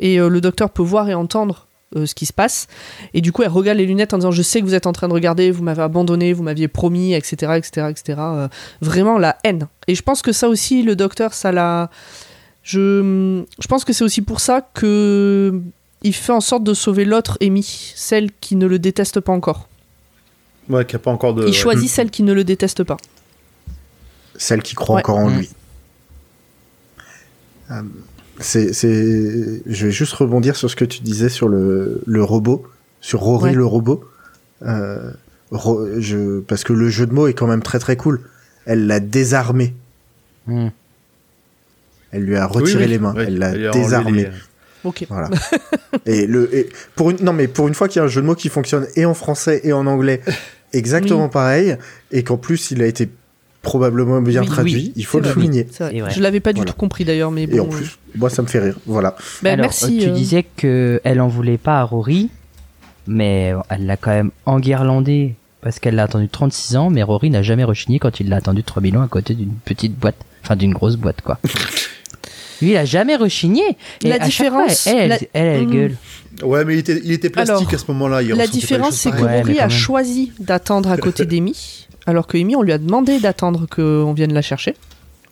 Speaker 4: et euh, le docteur peut voir et entendre euh, ce qui se passe. Et du coup, elle regarde les lunettes en disant Je sais que vous êtes en train de regarder, vous m'avez abandonné, vous m'aviez promis, etc. etc., etc. Euh, vraiment la haine. Et je pense que ça aussi, le docteur, ça l'a. Je, je pense que c'est aussi pour ça que il fait en sorte de sauver l'autre Amy, celle qui ne le déteste pas encore.
Speaker 3: Ouais, qui a pas encore de.
Speaker 4: Il choisit celle qui ne le déteste pas.
Speaker 6: Celle qui croit
Speaker 4: Ouais.
Speaker 6: encore en
Speaker 5: Mm.
Speaker 6: lui. Euh, c'est, c'est... Je vais juste rebondir sur ce que tu disais sur le, le robot, sur Rory
Speaker 4: Ouais.
Speaker 6: le robot. Euh, Ro- je... Parce que le jeu de mots est quand même très très cool. Elle l'a désarmé.
Speaker 5: Hmm.
Speaker 6: Elle lui a retiré
Speaker 3: oui.
Speaker 6: les mains.
Speaker 3: Ouais,
Speaker 6: Elle l'a désarmé.
Speaker 3: les-
Speaker 4: Ok.
Speaker 6: Voilà. et le et pour une non mais pour une fois qu'il y a un jeu de mots qui fonctionne et en français et en anglais exactement pareil et qu'en plus il a été probablement bien
Speaker 5: Oui,
Speaker 6: traduit,
Speaker 5: oui,
Speaker 6: il faut le
Speaker 4: vrai.
Speaker 6: souligner.
Speaker 5: Ouais.
Speaker 4: Je l'avais pas du
Speaker 6: Voilà.
Speaker 4: tout compris d'ailleurs, mais bon.
Speaker 6: Et en plus, moi ça me fait rire. Voilà.
Speaker 5: Alors,
Speaker 4: merci.
Speaker 5: tu
Speaker 4: euh,
Speaker 5: disais que elle en voulait pas à Rory mais elle l'a quand même enguirlandé parce qu'elle l'a attendu 36 ans mais Rory n'a jamais rechigné quand il l'a attendu 3000 ans à côté d'une petite boîte enfin d'une grosse boîte quoi lui il a jamais rechigné et
Speaker 4: La
Speaker 5: chaque fois,
Speaker 4: différence-
Speaker 5: elle elle,
Speaker 4: la-
Speaker 5: elle, elle
Speaker 4: Hmm.
Speaker 5: gueule
Speaker 3: Ouais, mais il était, il était plastique
Speaker 4: Alors,
Speaker 3: à ce moment-là.
Speaker 4: La différence, c'est que.
Speaker 5: Ouais,
Speaker 4: Rory a choisi d'attendre à côté d'Amy, alors que Amy, on lui a demandé d'attendre qu'on vienne la chercher.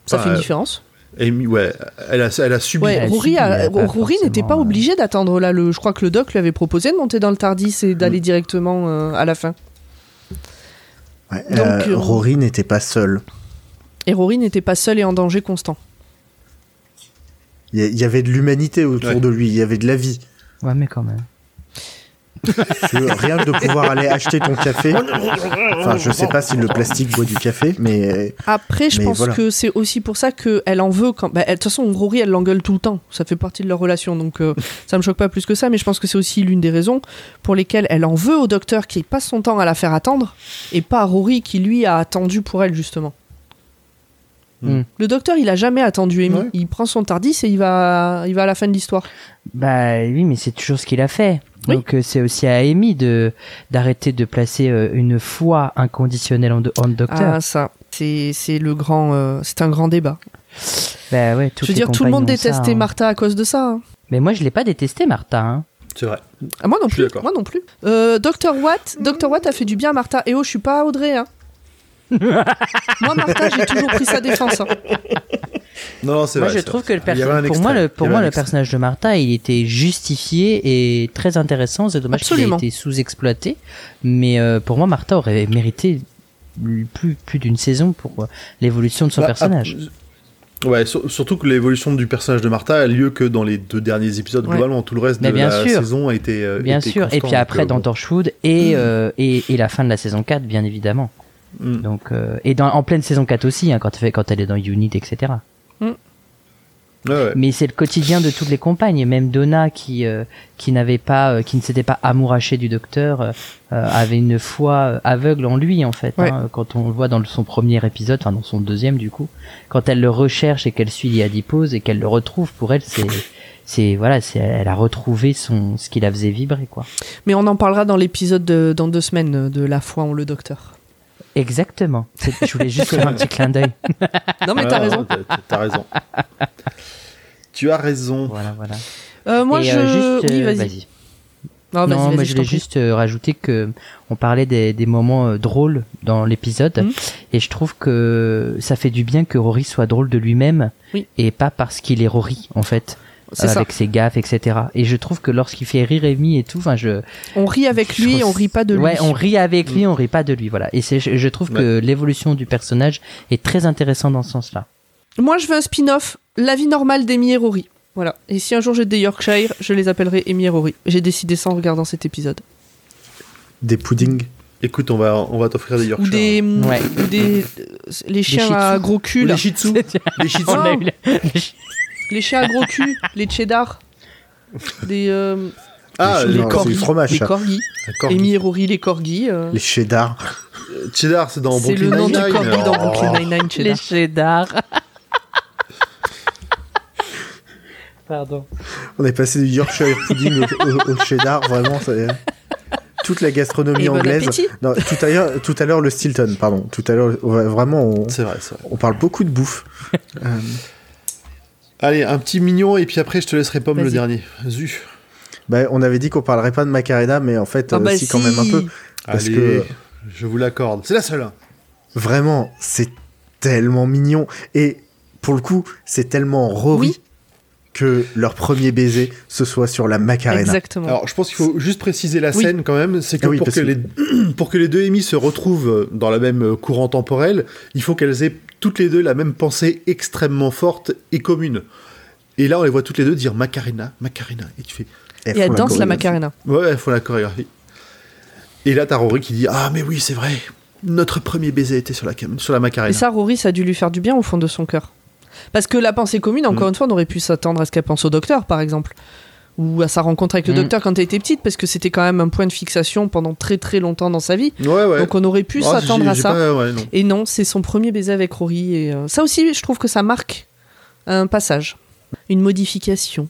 Speaker 4: Ça
Speaker 3: Ah,
Speaker 4: fait une
Speaker 3: euh,
Speaker 4: différence.
Speaker 3: Amy, ouais, elle a, elle a subi.
Speaker 4: Ouais,
Speaker 5: elle a
Speaker 4: Rory, n'était pas
Speaker 5: euh,
Speaker 4: obligé d'attendre là. Le, je crois que le doc lui avait proposé de monter dans le Tardis et
Speaker 3: Mm.
Speaker 4: d'aller directement euh, à la fin.
Speaker 6: Ouais,
Speaker 4: Donc,
Speaker 6: euh,
Speaker 4: euh,
Speaker 6: Rory n'était pas seul.
Speaker 4: Et Rory n'était pas seul et en danger constant.
Speaker 6: Il y, avait de l'humanité autour
Speaker 3: Ouais.
Speaker 6: de lui, il y avait de la vie.
Speaker 5: ouais mais quand même
Speaker 6: Tu veux, rien de pouvoir aller acheter ton café. Enfin, je sais pas si le plastique boit du café, mais
Speaker 4: Après, je
Speaker 6: Mais
Speaker 4: pense
Speaker 6: voilà.
Speaker 4: que c'est aussi pour ça qu'elle en veut. quand. bah, elle- De toute façon, Rory, elle l'engueule tout le temps. Ça fait partie de leur relation. Donc, euh, ça me choque pas plus que ça. Mais je pense que c'est aussi l'une des raisons pour lesquelles elle en veut au docteur qui passe son temps à la faire attendre. Et pas à Rory qui, lui, a attendu pour elle, justement.
Speaker 5: Hmm.
Speaker 4: Le docteur, il a jamais attendu Amy.
Speaker 3: Ouais.
Speaker 4: Il prend son Tardis et il va, il va à la fin de l'histoire.
Speaker 5: Bah oui, mais c'est toujours ce qu'il a fait.
Speaker 4: Oui.
Speaker 5: Donc euh, c'est aussi à Amy de d'arrêter de placer euh, une foi inconditionnelle en, de- en le docteur.
Speaker 4: Ah, ça. C'est c'est le grand. euh, c'est un grand débat.
Speaker 5: Bah ouais,
Speaker 4: Je veux dire, tout le monde
Speaker 5: ça,
Speaker 4: détestait
Speaker 5: hein.
Speaker 4: Martha à cause de ça. hein.
Speaker 5: Mais moi, je l'ai pas détesté, Martha. hein.
Speaker 3: C'est vrai.
Speaker 4: Ah, moi non plus. Moi non plus. Euh, Dr Watt, Dr Watt a fait du bien à Martha. Et oh, je suis pas Audrey. Hein. Moi, Martha, j'ai toujours pris sa défense. hein.
Speaker 3: Non, c'est
Speaker 5: Moi,
Speaker 3: vrai.
Speaker 5: je trouve
Speaker 3: vrai.
Speaker 5: que le pour moi, le, pour moi, personnage de Martha, il était justifié et très intéressant. C'est dommage qu'il ait
Speaker 4: Absolument.
Speaker 5: été sous-exploité. Mais euh, pour moi, Martha aurait mérité plus, plus d'une saison pour euh, l'évolution de son
Speaker 3: Bah,
Speaker 5: personnage.
Speaker 3: Ouais, sur- surtout que l'évolution du personnage de Martha a lieu que dans les deux derniers épisodes.
Speaker 4: Ouais.
Speaker 3: Globalement, tout le reste
Speaker 5: Mais
Speaker 3: de
Speaker 5: bien
Speaker 3: la
Speaker 5: sûr.
Speaker 3: saison a été. euh,
Speaker 5: Bien sûr. Et puis après,
Speaker 3: donc,
Speaker 5: dans
Speaker 3: bon.
Speaker 5: Torchwood et, euh, et, et la fin de la saison 4, bien évidemment.
Speaker 3: Mm.
Speaker 5: Donc, euh, et dans, en pleine saison 4 aussi, hein, quand, fait, quand elle est dans Unit, etc.
Speaker 3: Ouais, ouais.
Speaker 5: Mais c'est le quotidien de toutes les compagnes, même Donna qui euh, qui n'avait pas, euh, qui ne s'était pas amourachée du docteur, avait une foi aveugle en lui en fait.
Speaker 4: Ouais.
Speaker 5: hein, quand on le voit dans son premier épisode, enfin dans son deuxième du coup, quand elle le recherche et qu'elle suit Liadipose et qu'elle le retrouve, pour elle c'est c'est voilà, c'est elle a retrouvé son ce qui la faisait vibrer quoi.
Speaker 4: Mais on en parlera dans l'épisode de- dans deux semaines de La foi en le docteur.
Speaker 5: Exactement. C'est- Je voulais juste faire un petit clin d'œil.
Speaker 4: Non, mais t'as
Speaker 3: ouais,
Speaker 4: raison.
Speaker 3: t'as- T'as raison. tu as raison.
Speaker 5: Voilà voilà.
Speaker 4: Euh, moi,
Speaker 5: Et,
Speaker 4: je.
Speaker 5: euh, juste,
Speaker 4: oui, vas-y.
Speaker 5: vas-y.
Speaker 4: Ah, vas-y,
Speaker 5: non,
Speaker 4: vas-y,
Speaker 5: moi
Speaker 4: je
Speaker 5: je
Speaker 4: t'en
Speaker 5: voulais juste euh, rajouter que on parlait des, des moments euh, drôles dans l'épisode
Speaker 4: Mhm.
Speaker 5: et je trouve que ça fait du bien que Rory soit drôle de lui-même
Speaker 4: Oui.
Speaker 5: et pas parce qu'il est Rory en fait
Speaker 4: Ça.
Speaker 5: avec ses gaffes etc. Et je trouve que lorsqu'il fait rire Amy et tout, enfin je
Speaker 4: On rit avec
Speaker 5: je
Speaker 4: lui,
Speaker 5: trouve-
Speaker 4: on rit pas de lui.
Speaker 5: ouais on rit avec lui, on rit pas de lui voilà. Et c'est je, je trouve que l'évolution du personnage est très intéressante dans ce sens-là.
Speaker 4: Moi, je veux un spin-off, La vie normale d'Amy et Rory. Voilà. Et si un jour j'ai des Yorkshire, je les appellerai Amy et Rory. J'ai décidé ça en regardant cet épisode.
Speaker 6: Des puddings.
Speaker 3: Écoute, on va, on va t'offrir des
Speaker 4: Ou
Speaker 3: Yorkshire.
Speaker 4: des.
Speaker 5: Ouais.
Speaker 4: Ou des. Les chiens à gros cul,
Speaker 3: Ou les Shih Tzu. Les Shih
Speaker 4: Les chiens à gros cul, les cheddar. Des. euh,
Speaker 3: Ah,
Speaker 6: Les
Speaker 3: les
Speaker 6: Non, c'est
Speaker 3: corgis.
Speaker 6: du fromage,
Speaker 4: les
Speaker 6: ça.
Speaker 4: corgis. Amy et Rory, les corgis. euh,
Speaker 6: Les cheddar.
Speaker 3: Cheddar, c'est dans
Speaker 4: C'est le
Speaker 3: Brooklyn
Speaker 4: nom du
Speaker 3: Nine-Nine.
Speaker 4: corgi dans
Speaker 3: Oh.
Speaker 4: Brooklyn Nine-Nine,
Speaker 5: les
Speaker 4: cheddar.
Speaker 5: cheddar. Pardon.
Speaker 6: On est passé du Yorkshire pudding au, au- au cheddar, vraiment. ça- toute la gastronomie
Speaker 4: Et bon
Speaker 6: anglaise.
Speaker 4: appétit.
Speaker 6: Non, tout à l'heure, tout à l'heure le Stilton, pardon. Tout à l'heure, ouais, vraiment, on,
Speaker 3: C'est vrai, c'est vrai.
Speaker 6: on parle beaucoup de bouffe. Euh,
Speaker 3: Allez, un petit mignon, et puis après, je te laisserai pomme le dernier. Zu.
Speaker 6: bah, on avait dit qu'on parlerait pas de Macarena, mais en fait,
Speaker 4: Ah
Speaker 6: euh,
Speaker 4: bah
Speaker 6: si, quand même un peu. Parce
Speaker 3: Allez,
Speaker 6: que
Speaker 3: je vous l'accorde. C'est la seule. hein.
Speaker 6: vraiment, c'est tellement mignon. Et pour le coup, c'est tellement Rory
Speaker 4: Oui.
Speaker 6: que leur premier baiser, ce soit sur la Macarena.
Speaker 4: Exactement.
Speaker 3: Alors, je pense qu'il faut juste préciser la
Speaker 4: Oui.
Speaker 3: scène quand même. C'est que,
Speaker 6: Ah oui,
Speaker 3: pour, que
Speaker 6: que-
Speaker 3: Les, pour que les deux Amy se retrouvent dans la même courant temporel, il faut qu'elles aient toutes les deux la même pensée extrêmement forte et commune. Et là, on les voit toutes les deux dire Macarena, Macarena. Et tu fais,
Speaker 6: Elles
Speaker 4: Et elle
Speaker 6: font
Speaker 4: danse la. Macarena.
Speaker 3: ouais, il faut la chorégraphie. Et là, t'as Rory qui dit Ah, mais oui, c'est vrai. Notre premier baiser était sur la, sur la Macarena.
Speaker 4: Et ça, Rory, ça a dû lui faire du bien au fond de son cœur. Parce que la pensée commune, encore
Speaker 3: Mm.
Speaker 4: une fois, on aurait pu s'attendre à ce qu'elle pense au docteur, par exemple. Ou à sa rencontre avec le
Speaker 5: Mm.
Speaker 4: docteur quand elle était petite, parce que c'était quand même un point de fixation pendant très très longtemps dans sa vie.
Speaker 3: Ouais, ouais.
Speaker 4: Donc on aurait pu
Speaker 3: Ah,
Speaker 4: s'attendre à ça.
Speaker 3: pas- ouais, non.
Speaker 4: Et non, c'est son premier baiser avec Rory. Et euh, ça aussi, je trouve que ça marque un passage, une modification.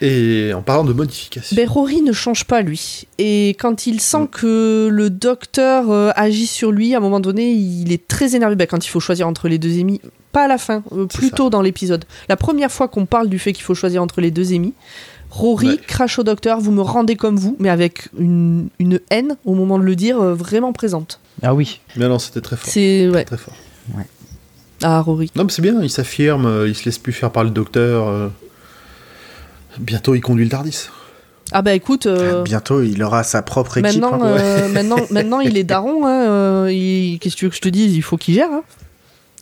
Speaker 3: Et en parlant de modification.
Speaker 4: Ben, Rory ne change pas, lui. Et quand il sent que le docteur euh, agit sur lui, à un moment donné, il est très énervé. Ben, quand il faut choisir entre les deux émis, pas à la fin, euh, plus tôt dans l'épisode. La première fois qu'on parle du fait qu'il faut choisir entre les deux émis, Rory
Speaker 3: Ouais.
Speaker 4: crache au docteur, vous me rendez comme vous, mais avec une, une haine, au moment de le dire, euh, vraiment présente.
Speaker 5: Ah oui.
Speaker 3: Mais non, c'était très fort.
Speaker 4: C'est. Ouais.
Speaker 3: Très fort.
Speaker 4: Ah, Rory.
Speaker 3: Non, mais c'est bien, il s'affirme, euh, il se laisse plus faire par le docteur. euh. Bientôt, il conduit le Tardis.
Speaker 4: Ah, bah écoute. euh,
Speaker 6: Bientôt, il aura sa propre équipe.
Speaker 4: Maintenant,
Speaker 6: hein.
Speaker 4: euh, maintenant, maintenant, il est daron. hein, euh, il- Qu'est-ce que tu veux que je te dise? Il faut qu'il gère. hein.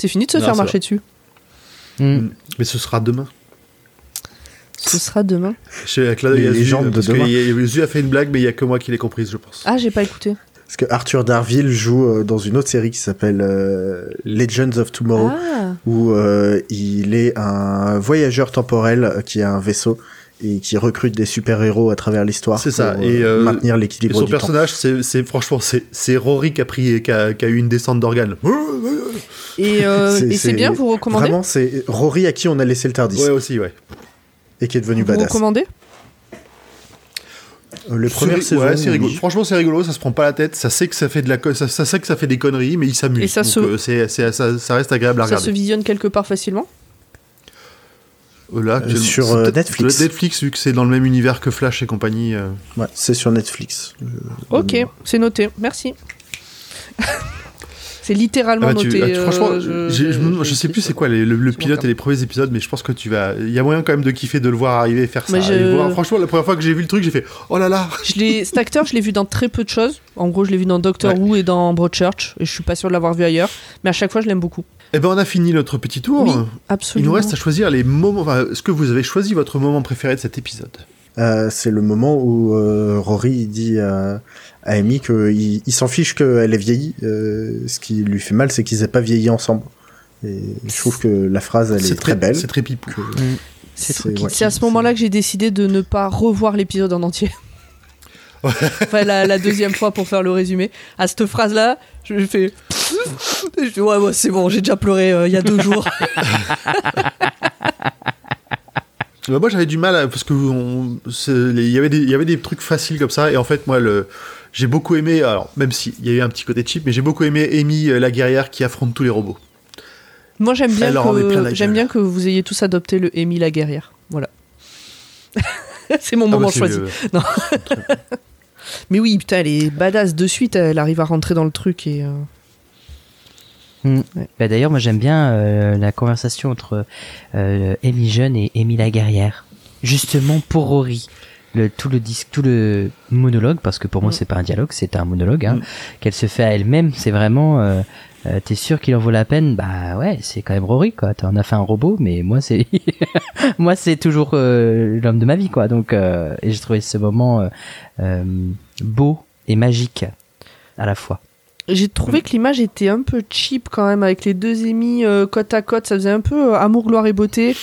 Speaker 4: C'est fini de se
Speaker 3: Non,
Speaker 4: faire marcher dessus.
Speaker 5: Mm.
Speaker 3: Mais ce sera demain.
Speaker 4: Ce sera demain.
Speaker 3: Chez la Claude
Speaker 6: Les
Speaker 3: Yazu,
Speaker 6: légendes de
Speaker 3: parce que
Speaker 6: demain.
Speaker 3: y a- fait une blague, mais il y a que moi qui l'ai comprise, je pense.
Speaker 4: Ah, j'ai pas écouté.
Speaker 6: Parce que Arthur Darville joue euh, dans une autre série qui s'appelle euh, Legends of Tomorrow,
Speaker 4: Ah,
Speaker 6: où euh, il est un voyageur temporel qui a un vaisseau et qui recrute des super-héros à travers l'histoire
Speaker 3: C'est ça,
Speaker 6: pour
Speaker 3: et,
Speaker 6: euh,
Speaker 3: euh,
Speaker 6: maintenir l'équilibre
Speaker 3: son
Speaker 6: du temps.
Speaker 3: personnage, c'est franchement, c'est Rory qui a, pris, qui, a, qui a eu une descente d'organes.
Speaker 4: et, euh,
Speaker 6: C'est-
Speaker 4: et c'est bien, vous recommandez
Speaker 6: Vraiment, c'est Rory à qui on a laissé le Tardis
Speaker 3: Ouais, aussi, ouais.
Speaker 6: et qui est devenu
Speaker 4: Vous
Speaker 6: badass.
Speaker 4: recommandez
Speaker 6: Euh, Les
Speaker 3: C'est
Speaker 6: premières
Speaker 3: ri-
Speaker 6: saisons.
Speaker 3: ouais, c'est rigolo.
Speaker 6: oui.
Speaker 3: Franchement, c'est rigolo. Ça se prend pas la tête. Ça sait que ça fait de la, co- ça, ça sait que ça fait des conneries, mais il s'amuse.
Speaker 4: Et ça
Speaker 3: Donc,
Speaker 4: se-
Speaker 3: euh, c'est, c'est- ça, ça reste agréable à
Speaker 4: Ça
Speaker 3: regarder.
Speaker 4: se visionne quelque part facilement
Speaker 3: Euh, Là, actuellement,
Speaker 6: sur,
Speaker 3: c'est
Speaker 6: euh, Netflix.
Speaker 3: Netflix, vu que c'est dans le même univers que Flash et compagnie. euh.
Speaker 6: Ouais, c'est sur Netflix. Euh,
Speaker 4: Ok, c'est noté. Merci. c'est littéralement
Speaker 3: Ah bah, tu-
Speaker 4: noté.
Speaker 3: ah, tu-
Speaker 4: euh,
Speaker 3: franchement,
Speaker 4: je,
Speaker 3: sais plus c'est quoi les- le, pilote et les premiers épisodes, mais je pense que tu vas. Il y a moyen quand même de kiffer de le voir arriver et faire ça.
Speaker 4: Mais je-
Speaker 3: Et voir- franchement, la première fois que j'ai vu le truc, j'ai fait oh là là.
Speaker 4: Je l'ai- cet acteur, je l'ai vu dans très peu de choses. En gros, je l'ai vu dans Doctor
Speaker 3: Ouais.
Speaker 4: Who et dans Broadchurch. Et je suis pas sûr de l'avoir vu ailleurs. Mais à chaque fois, je l'aime beaucoup.
Speaker 3: Eh ben, on a fini notre petit tour.
Speaker 4: Oui,
Speaker 3: Il nous reste à choisir les moments. Enfin, Est-ce que vous avez choisi votre moment préféré de cet épisode?
Speaker 6: Euh, c'est le moment où euh, Rory dit à, à Amy qu'il il, s'en fiche qu'elle ait vieilli. Euh, ce qui lui fait mal, c'est qu'ils aient pas vieilli ensemble. Et je trouve que la phrase, elle est, très, belle.
Speaker 3: C'est très pipou.
Speaker 4: C'est-
Speaker 6: ouais.
Speaker 4: C'est à ce moment-là que j'ai décidé de ne pas revoir l'épisode en entier. Enfin, la, la deuxième fois pour faire le résumé. À cette phrase-là, je fais. Je fais ouais, ouais, c'est bon, j'ai déjà pleuré euh, il y a deux jours.
Speaker 3: Bah, moi j'avais du mal à- parce que il y avait des il y avait des trucs faciles comme ça et en fait moi le j'ai beaucoup aimé alors même si il y a eu un petit côté cheap mais j'ai beaucoup aimé Amy euh, la guerrière qui affronte tous les robots.
Speaker 4: Moi, j'aime bien, que, j'aime
Speaker 3: gueule.
Speaker 4: bien que vous ayez tous adopté le Amy la guerrière. Voilà. c'est mon
Speaker 3: Ah
Speaker 4: moment choisi.
Speaker 3: le-
Speaker 4: Non. Mais oui, putain, elle est badass de suite. Elle arrive à rentrer dans le truc et. euh,
Speaker 5: Hmm. Bah, D'ailleurs, moi j'aime bien euh, la conversation entre euh, Amy Jeune et Amy la guerrière. Justement pour Rory. Le, tout le disque, tout le monologue, parce que pour moi
Speaker 4: Mm.
Speaker 5: c'est pas un dialogue, c'est un monologue, hein,
Speaker 6: Mm.
Speaker 5: qu'elle se fait à elle-même, c'est vraiment, euh, t'es sûr qu'il en vaut la peine? Bah ouais, c'est quand même Rory quoi. T'en as fait un robot, mais moi c'est, moi c'est toujours euh, l'homme de ma vie quoi. Donc euh, et j'ai trouvé ce moment euh, euh, beau et magique à la fois.
Speaker 4: J'ai trouvé que l'image était un peu cheap quand même avec les deux émis euh, côte à côte. Ça faisait un peu euh, amour, gloire et beauté.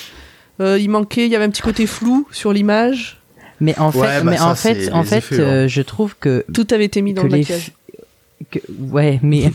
Speaker 4: Euh, il manquait, il y avait un petit côté flou sur l'image.
Speaker 5: Mais en fait,
Speaker 3: Ouais, bah
Speaker 5: mais
Speaker 3: ça,
Speaker 5: en fait, en fait,
Speaker 3: effets, hein.
Speaker 5: euh, je trouve que
Speaker 4: Tout avait été mis dans le maquillage.
Speaker 5: Que- ouais, mais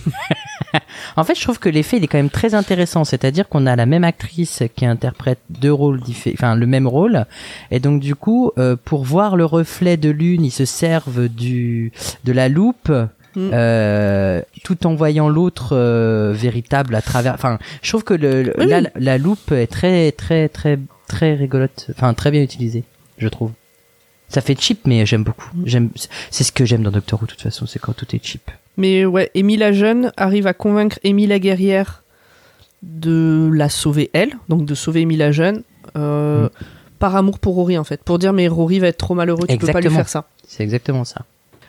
Speaker 5: en fait, je trouve que l'effet il est quand même très intéressant. C'est-à-dire qu'on a la même actrice qui interprète deux rôles différents, enfin le même rôle, et donc du coup, euh, pour voir le reflet de l'une, ils se servent du de la loupe.
Speaker 4: Mm.
Speaker 5: euh, tout en voyant l'autre euh, véritable à travers. Enfin, je trouve que le, le-
Speaker 4: Oui,
Speaker 5: là,
Speaker 4: oui.
Speaker 5: la loupe est très, très, très, très rigolote. Enfin, très bien utilisée, je trouve. Ça fait cheap, mais j'aime beaucoup. J'aime, c'est ce que j'aime dans Doctor Who, de toute façon, c'est quand tout est cheap.
Speaker 4: Mais ouais, Amy la jeune arrive à convaincre Amy la guerrière de la sauver elle, donc de sauver Amy la jeune, euh,
Speaker 5: Mm.
Speaker 4: par amour pour Rory en fait, pour dire mais Rory va être trop malheureux, tu peux pas lui
Speaker 5: Exactement.
Speaker 4: faire ça.
Speaker 5: C'est exactement ça.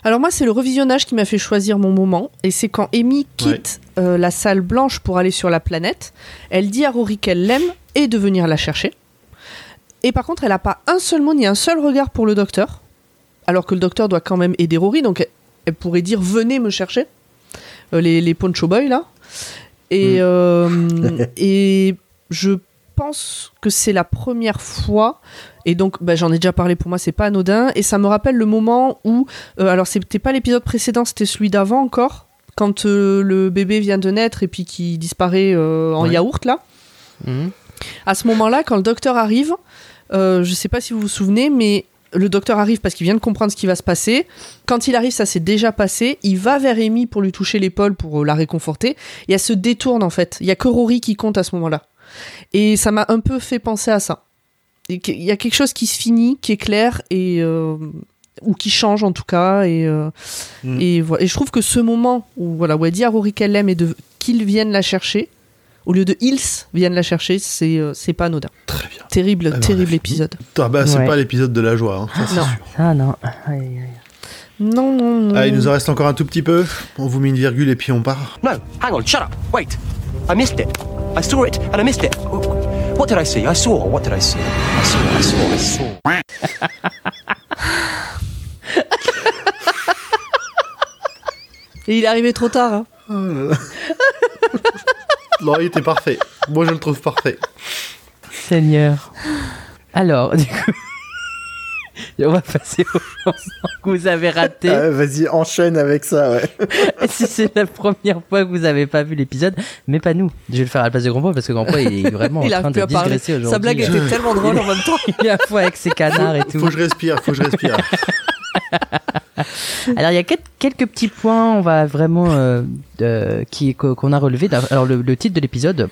Speaker 4: Alors moi c'est le revisionnage qui m'a fait choisir mon moment, et c'est quand Amy quitte euh, la salle blanche pour aller sur la planète, elle dit à Rory qu'elle l'aime et de venir la chercher. Et par contre elle a pas un seul mot ni un seul regard pour le docteur, alors que le docteur doit quand même aider Rory, donc elle, pourrait dire venez me chercher, Euh, les, les Poncho Boys là. Et, euh, et je pense que c'est la première fois, et donc bah, j'en ai déjà parlé pour moi, c'est pas anodin, et ça me rappelle le moment où, euh, alors c'était pas l'épisode précédent, c'était celui d'avant encore, quand le bébé vient de naître et puis qui disparaît en
Speaker 3: Ouais.
Speaker 4: yaourt là.
Speaker 5: Mhm.
Speaker 4: À ce moment-là, quand le docteur arrive, euh, je sais pas si vous vous souvenez, mais le docteur arrive parce qu'il vient de comprendre ce qui va se passer. Quand il arrive, ça s'est déjà passé. Il va vers Amy pour lui toucher l'épaule pour euh, la réconforter. Et elle se détourne en fait. Il y a que Rory qui compte à ce moment-là. Et ça m'a un peu fait penser à ça. Qu'il y a quelque chose qui se finit, qui est clair et euh, ou qui change en tout cas. Et, euh,
Speaker 3: Mm.
Speaker 4: et, voilà. et je trouve que ce moment où voilà où elle dit à Rory qu'elle l'aime et qu'il vienne la chercher, au lieu de ils viennent la chercher, c'est euh, c'est pas anodin.
Speaker 3: Très bien.
Speaker 4: Terrible,
Speaker 3: Alors, on a
Speaker 4: terrible épisode.
Speaker 3: Ah bah c'est
Speaker 5: Ouais.
Speaker 3: pas l'épisode de la joie. hein, ça, c'est
Speaker 4: Non.
Speaker 3: sûr.
Speaker 5: Ah non. Aïe, aïe, aïe.
Speaker 4: Non, non, non.
Speaker 3: Ah, il nous en reste encore un tout petit peu. On vous met une virgule et puis on part.
Speaker 1: No, hang on, shut up. Wait. I missed it. I saw it and I missed it. What did I see? I saw. What did I see? I saw, I saw, I saw.
Speaker 4: Et il est arrivé trop tard. hein.
Speaker 3: Non, il était parfait. Moi, je le trouve parfait.
Speaker 5: Seigneur. Alors, du coup, on va passer au lancement que vous avez raté.
Speaker 6: Ah, Vas-y, enchaîne avec ça, ouais.
Speaker 5: si c'est la première fois que vous n'avez pas vu l'épisode, mais pas nous. Je vais le faire à la place de Grandpoint parce que Grandpoint il est vraiment
Speaker 4: il
Speaker 5: en
Speaker 4: a
Speaker 5: train de digresser aujourd'hui.
Speaker 4: Sa blague était tellement drôle en même temps.
Speaker 5: Il est à fois avec ses canards et tout.
Speaker 3: Faut que je respire, faut que je respire.
Speaker 5: Alors il y a quel- quelques petits points, on va vraiment euh, euh, qui qu'on a relevé. Alors le titre de l'épisode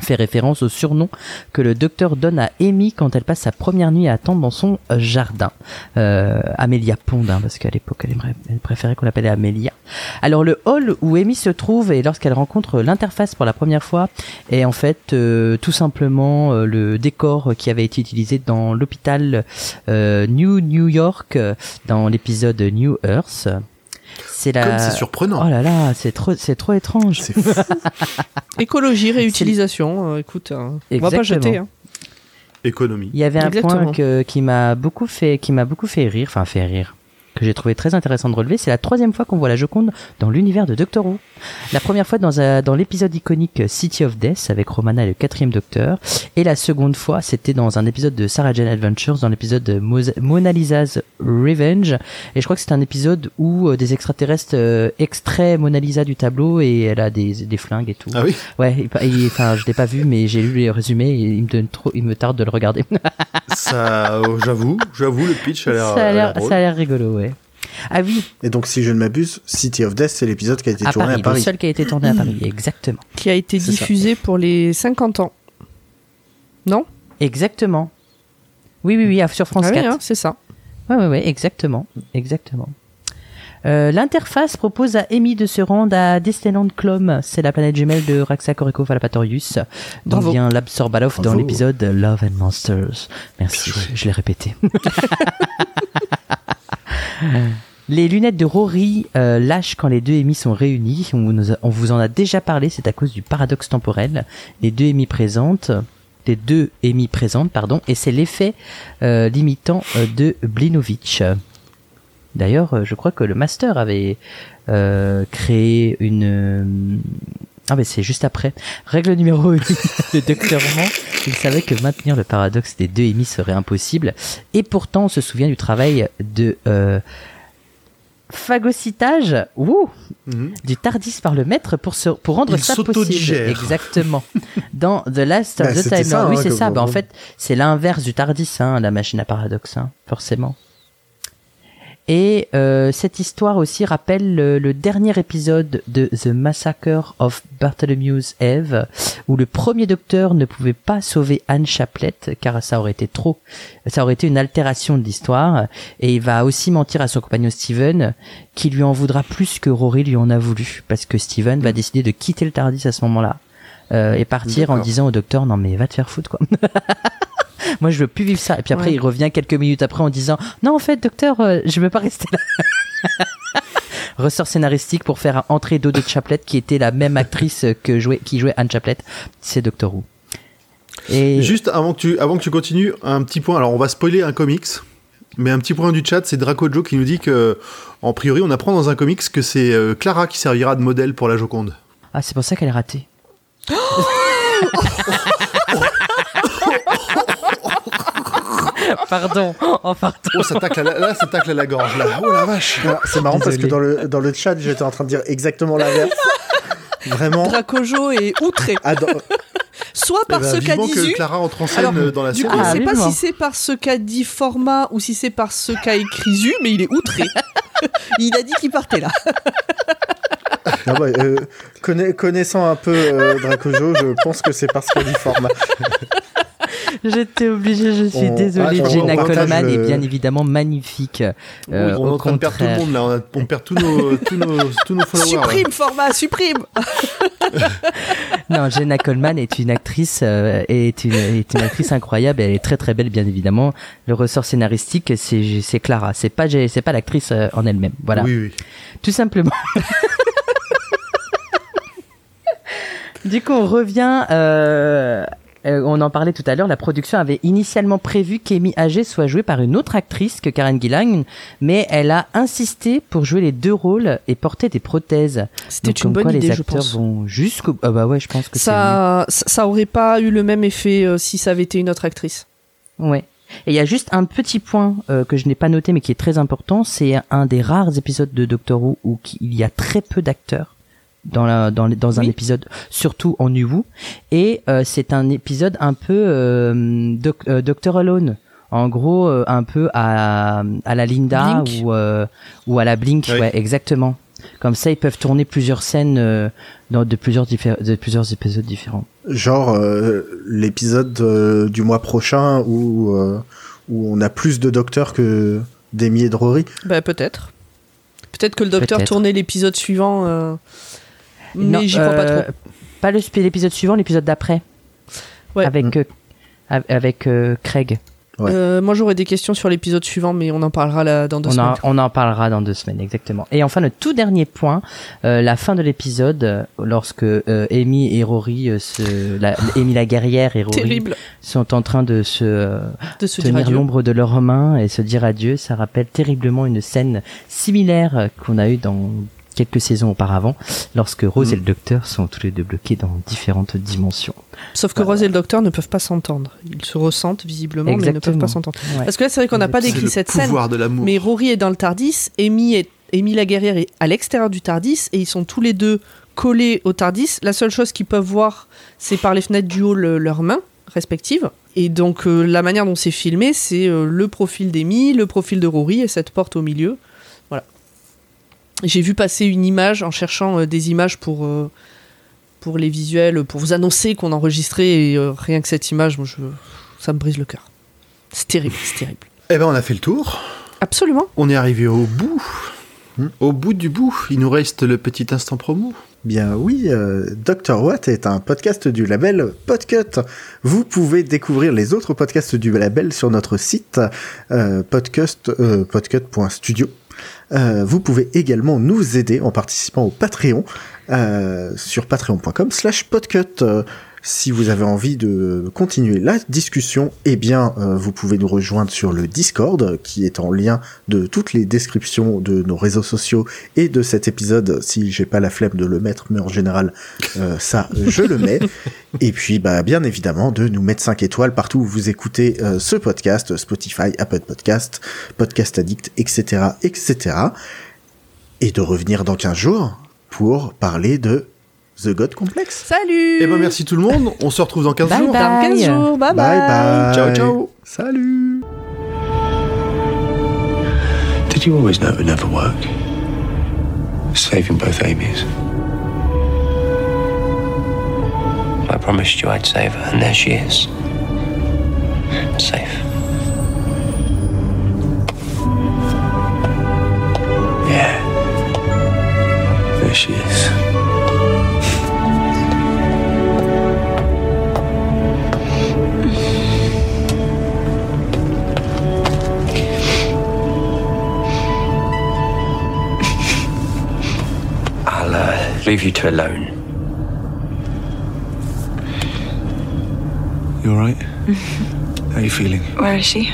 Speaker 5: fait référence au surnom que le docteur donne à Amy quand elle passe sa première nuit à attendre dans son euh, jardin. Euh, Amélia Pond, parce qu'à l'époque elle, elle préférait qu'on l'appelait Amélia. Alors le hall où Amy se trouve et lorsqu'elle rencontre l'interface pour la première fois est en fait euh, tout simplement euh, le décor qui avait été utilisé dans l'hôpital New New York dans l'épisode New Earth. C'est la...
Speaker 3: C'est surprenant.
Speaker 5: Oh là là, c'est trop, c'est trop étrange.
Speaker 3: C'est fou.
Speaker 4: Écologie, réutilisation, euh, écoute, euh, on va pas jeter. Hein.
Speaker 3: Économie.
Speaker 5: Il y avait un
Speaker 4: Exactement.
Speaker 5: point que, qui m'a beaucoup fait, qui m'a beaucoup fait rire, enfin fait rire, que j'ai trouvé très intéressant de relever. C'est la troisième fois qu'on voit la Joconde dans l'univers de Doctor Who. La première fois dans, un- dans l'épisode iconique City of Death avec Romana et le quatrième Docteur, et la seconde fois c'était dans un épisode de Sarah Jane Adventures, dans l'épisode de Mo- Mona Lisa's Revenge. Et je crois que c'est un épisode où euh, des extraterrestres euh, extraient Mona Lisa du tableau et elle a des, des flingues et tout.
Speaker 3: Ah oui
Speaker 5: Ouais, enfin je l'ai pas vu, mais j'ai lu les résumés et il me donne trop, il me tarde de le regarder.
Speaker 3: Ça, euh, j'avoue, j'avoue, le pitch a l'air.
Speaker 5: ça a l'air rigolo, ouais. Ah oui,
Speaker 6: Et donc, si je ne m'abuse, City of Death, c'est l'épisode qui a été
Speaker 5: à
Speaker 6: tourné
Speaker 5: Paris,
Speaker 6: à Paris.
Speaker 5: le seul qui a été tourné à Paris, exactement.
Speaker 4: Qui a été
Speaker 6: ça.
Speaker 4: diffusé pour les 50 ans. Non?
Speaker 5: Exactement. Oui, oui, oui, sur France
Speaker 4: Ah oui,
Speaker 5: 4.
Speaker 4: hein, c'est ça.
Speaker 5: Ouais, ouais, ouais, exactement, exactement. Euh, L'interface propose à Amy de se rendre à Disneyland Clom, c'est la planète jumelle de Raxa Corico Falapatorius, dont
Speaker 4: Bravo.
Speaker 5: vient l'Absorbalov dans l'épisode Love and Monsters. Merci, je l'ai répété. Les lunettes de Rory euh, lâchent quand les deux Amy sont réunis. On, vous en a déjà parlé, c'est à cause du paradoxe temporel. Les deux Amy présentes, les deux Amy présentes, pardon, et c'est l'effet euh, limitant euh, de Blinovitch. D'ailleurs, je crois que le master avait créé une. Ah mais c'est juste après. Règle numéro 1 de Docteur Mann. Il savait que maintenir le paradoxe des deux Amy serait impossible. Et pourtant, on se souvient du travail de phagocytage ouh,
Speaker 3: Mhm.
Speaker 5: du Tardis par le maître pour, se, pour rendre
Speaker 3: Il
Speaker 5: ça possible. Exactement. Dans The Last
Speaker 6: Bah,
Speaker 5: of the
Speaker 6: c'était
Speaker 5: Time
Speaker 6: ça.
Speaker 5: Oui,
Speaker 6: hein,
Speaker 5: c'est ça. Bah, en fait, c'est l'inverse du Tardis, hein, la machine à paradoxe, hein, forcément. Et euh, cette histoire aussi rappelle le, le dernier épisode de The Massacre of Bartholomew's Eve, où le premier docteur ne pouvait pas sauver Anne Chaplet, car ça aurait été trop, ça aurait été une altération de l'histoire, et il va aussi mentir à son compagnon Steven, qui lui en voudra plus que Rory lui en a voulu, parce que Steven va décider de quitter le Tardis à ce moment-là, euh, et partir en disant au docteur, non mais va te faire foutre quoi. Moi, je veux plus vivre ça. Et puis après,
Speaker 4: Ouais.
Speaker 5: il revient quelques minutes après en disant Non, en fait, docteur, euh, je veux pas rester là. Ressort scénaristique pour faire entrer Dodo Chaplet, qui était la même actrice que jouait, qui jouait Anne Chaplet. C'est Doctor Who. Et
Speaker 3: Juste avant que, tu, avant que tu continues, un petit point. Alors, on va spoiler un comics, mais un petit point du chat, c'est Draco Joe qui nous dit que, en priori, on apprend dans un comics que c'est euh, Clara qui servira de modèle pour la Joconde.
Speaker 5: ah, c'est pour ça qu'elle est ratée. pardon. Oh, pardon.
Speaker 3: Oh, ça tacle à la, là, ça tacle à la gorge, là. Oh la vache.
Speaker 6: Alors, C'est marrant parce que dans le, dans le chat, j'étais en train de dire exactement l'inverse. Vraiment.
Speaker 4: Dracojo est outré.
Speaker 6: Ah, dans-
Speaker 4: Soit
Speaker 3: Eh
Speaker 4: par
Speaker 3: ben,
Speaker 4: ce qu'a dit
Speaker 3: que Clara entre en scène
Speaker 4: Alors,
Speaker 3: euh, dans la
Speaker 4: Du coup,
Speaker 5: Ah,
Speaker 4: je sais pas si c'est par ce qu'a dit Format ou si c'est par ce qu'a écrit Zu, mais il est outré. il a dit qu'il partait là.
Speaker 6: Ah ouais, euh, conna- connaissant un peu euh, Dracojo, je pense que c'est parce qu'il dit format.
Speaker 5: J'étais obligée, je suis
Speaker 6: On-
Speaker 5: désolée.
Speaker 3: Ah,
Speaker 5: Jenna Coleman
Speaker 6: le-
Speaker 5: est bien évidemment magnifique. Euh,
Speaker 3: on est
Speaker 5: au
Speaker 3: en train de perdre tout le
Speaker 5: contraire.
Speaker 3: monde là, on, a- on perd tous nos, tous nos, tous nos followers. là.
Speaker 4: Supprime Format, supprime
Speaker 5: Non, Jenna Coleman est une actrice, euh, est, une, est une actrice incroyable. Elle est très très belle, bien évidemment. Le ressort scénaristique, c'est c'est Clara. C'est pas c'est pas l'actrice euh, en elle-même. Voilà,
Speaker 3: Oui, oui.
Speaker 5: tout simplement. du coup, on revient. euh, euh, on en parlait tout à l'heure. La production avait initialement prévu qu'Amy Agé soit jouée par une autre actrice que Karen Gillan, mais elle a insisté pour jouer les deux rôles et porter des prothèses.
Speaker 4: C'était une bonne
Speaker 5: quoi,
Speaker 4: idée,
Speaker 5: les
Speaker 4: je
Speaker 5: acteurs
Speaker 4: pense.
Speaker 5: vont jusqu'au. Ah bah ouais, je pense que.
Speaker 4: Ça, ça aurait pas eu le même effet euh, si ça avait été une autre actrice.
Speaker 5: Ouais. Et il y a juste un petit point euh, que je n'ai pas noté mais qui est très important, c'est un des rares épisodes de Doctor Who où il y a très peu d'acteurs dans la dans, dans un
Speaker 4: Oui.
Speaker 5: épisode, surtout en New Who. Et euh, c'est un épisode un peu euh, doc, euh, Doctor Alone. En gros, euh, un peu à, à la Linda
Speaker 4: Blink.
Speaker 5: ou, euh, ou à la Blink,
Speaker 3: Oui.
Speaker 5: ouais, exactement. Comme ça, ils peuvent tourner plusieurs scènes euh, dans, de, plusieurs diffé- de plusieurs épisodes différents.
Speaker 6: Genre euh, l'épisode euh, du mois prochain où, euh, où on a plus de docteurs que d'Amy et de Rory.
Speaker 4: Bah, peut-être. Peut-être que le docteur
Speaker 5: Peut-être.
Speaker 4: tournait l'épisode suivant. euh, Mais
Speaker 5: Non,
Speaker 4: j'y crois pas
Speaker 5: euh,
Speaker 4: trop.
Speaker 5: Pas l'épisode suivant, l'épisode d'après.
Speaker 4: Ouais.
Speaker 5: Avec, euh, av- avec euh, Craig.
Speaker 6: Ouais.
Speaker 4: Euh, moi, j'aurais des questions sur l'épisode suivant, mais on en parlera là, dans deux
Speaker 5: On
Speaker 4: semaines.
Speaker 5: en, on en parlera dans deux semaines, exactement. Et enfin, le tout dernier point, euh, la fin de l'épisode, euh, lorsque euh, Amy et Rory, euh, se, la, Amy la guerrière et Rory
Speaker 4: Terrible
Speaker 5: sont en train de se euh,
Speaker 4: de se
Speaker 5: tenir l'ombre de leurs mains et se dire adieu. Ça rappelle terriblement une scène similaire qu'on a eue dans quelques saisons auparavant, lorsque Rose
Speaker 6: Mm.
Speaker 5: et le Docteur sont tous les deux bloqués dans différentes dimensions.
Speaker 4: Sauf que Rose et le docteur ne peuvent pas s'entendre. Ils se ressentent visiblement, mais ils ne peuvent pas s'entendre.
Speaker 5: Ouais.
Speaker 4: Parce que là, c'est vrai qu'on n'a pas décrit
Speaker 3: le
Speaker 4: cette scène.
Speaker 3: de.
Speaker 4: Mais Rory est dans le Tardis, Amy, est, Amy la guerrière est à l'extérieur du Tardis, et ils sont tous les deux collés au Tardis. La seule chose qu'ils peuvent voir, c'est par les fenêtres du hall euh, leurs mains respectives. Et donc euh, la manière dont c'est filmé, c'est euh, le profil d'Amy, le profil de Rory et cette porte au milieu. J'ai vu passer une image en cherchant euh, des images pour, euh, pour les visuels, pour vous annoncer qu'on enregistrait, et euh, rien que cette image, moi, je, ça me brise le cœur. C'est terrible, c'est terrible.
Speaker 3: Eh ben, on a fait le tour.
Speaker 4: Absolument.
Speaker 3: On est arrivé au bout. Au bout du bout, il nous reste le petit instant promo.
Speaker 6: Bien oui, euh, Dr. Watt est un podcast du label Podcut. Vous pouvez découvrir les autres podcasts du label sur notre site euh, podcast, euh, podcut.studio. Euh, vous pouvez également nous aider en participant au Patreon euh, sur patreon.com slash podcut. Si vous avez envie de continuer la discussion, eh bien, euh, vous pouvez nous rejoindre sur le Discord, qui est en lien de toutes les descriptions de nos réseaux sociaux et de cet épisode, si j'ai pas la flemme de le mettre, mais en général, euh, ça, je le mets. Et puis, bah, bien évidemment, de nous mettre 5 étoiles partout où vous écoutez euh, ce podcast, Spotify, Apple Podcast, Podcast Addict, etc., etc. Et de revenir dans 15 jours pour parler de The God Complex.
Speaker 4: Salut
Speaker 3: Eh ben, merci tout le monde. On se retrouve dans 15
Speaker 5: Bye
Speaker 3: jours.
Speaker 5: bye.
Speaker 4: Dans 15 jours, bye
Speaker 6: Bye bye.
Speaker 3: Ciao, ciao.
Speaker 6: Salut.
Speaker 1: Did you always know it would never work? Saving both Amy's. I promised you I'd save her, and there she is. Safe. Yeah. There she is. Leave you two alone. You alright? How are you feeling?
Speaker 2: Where is she?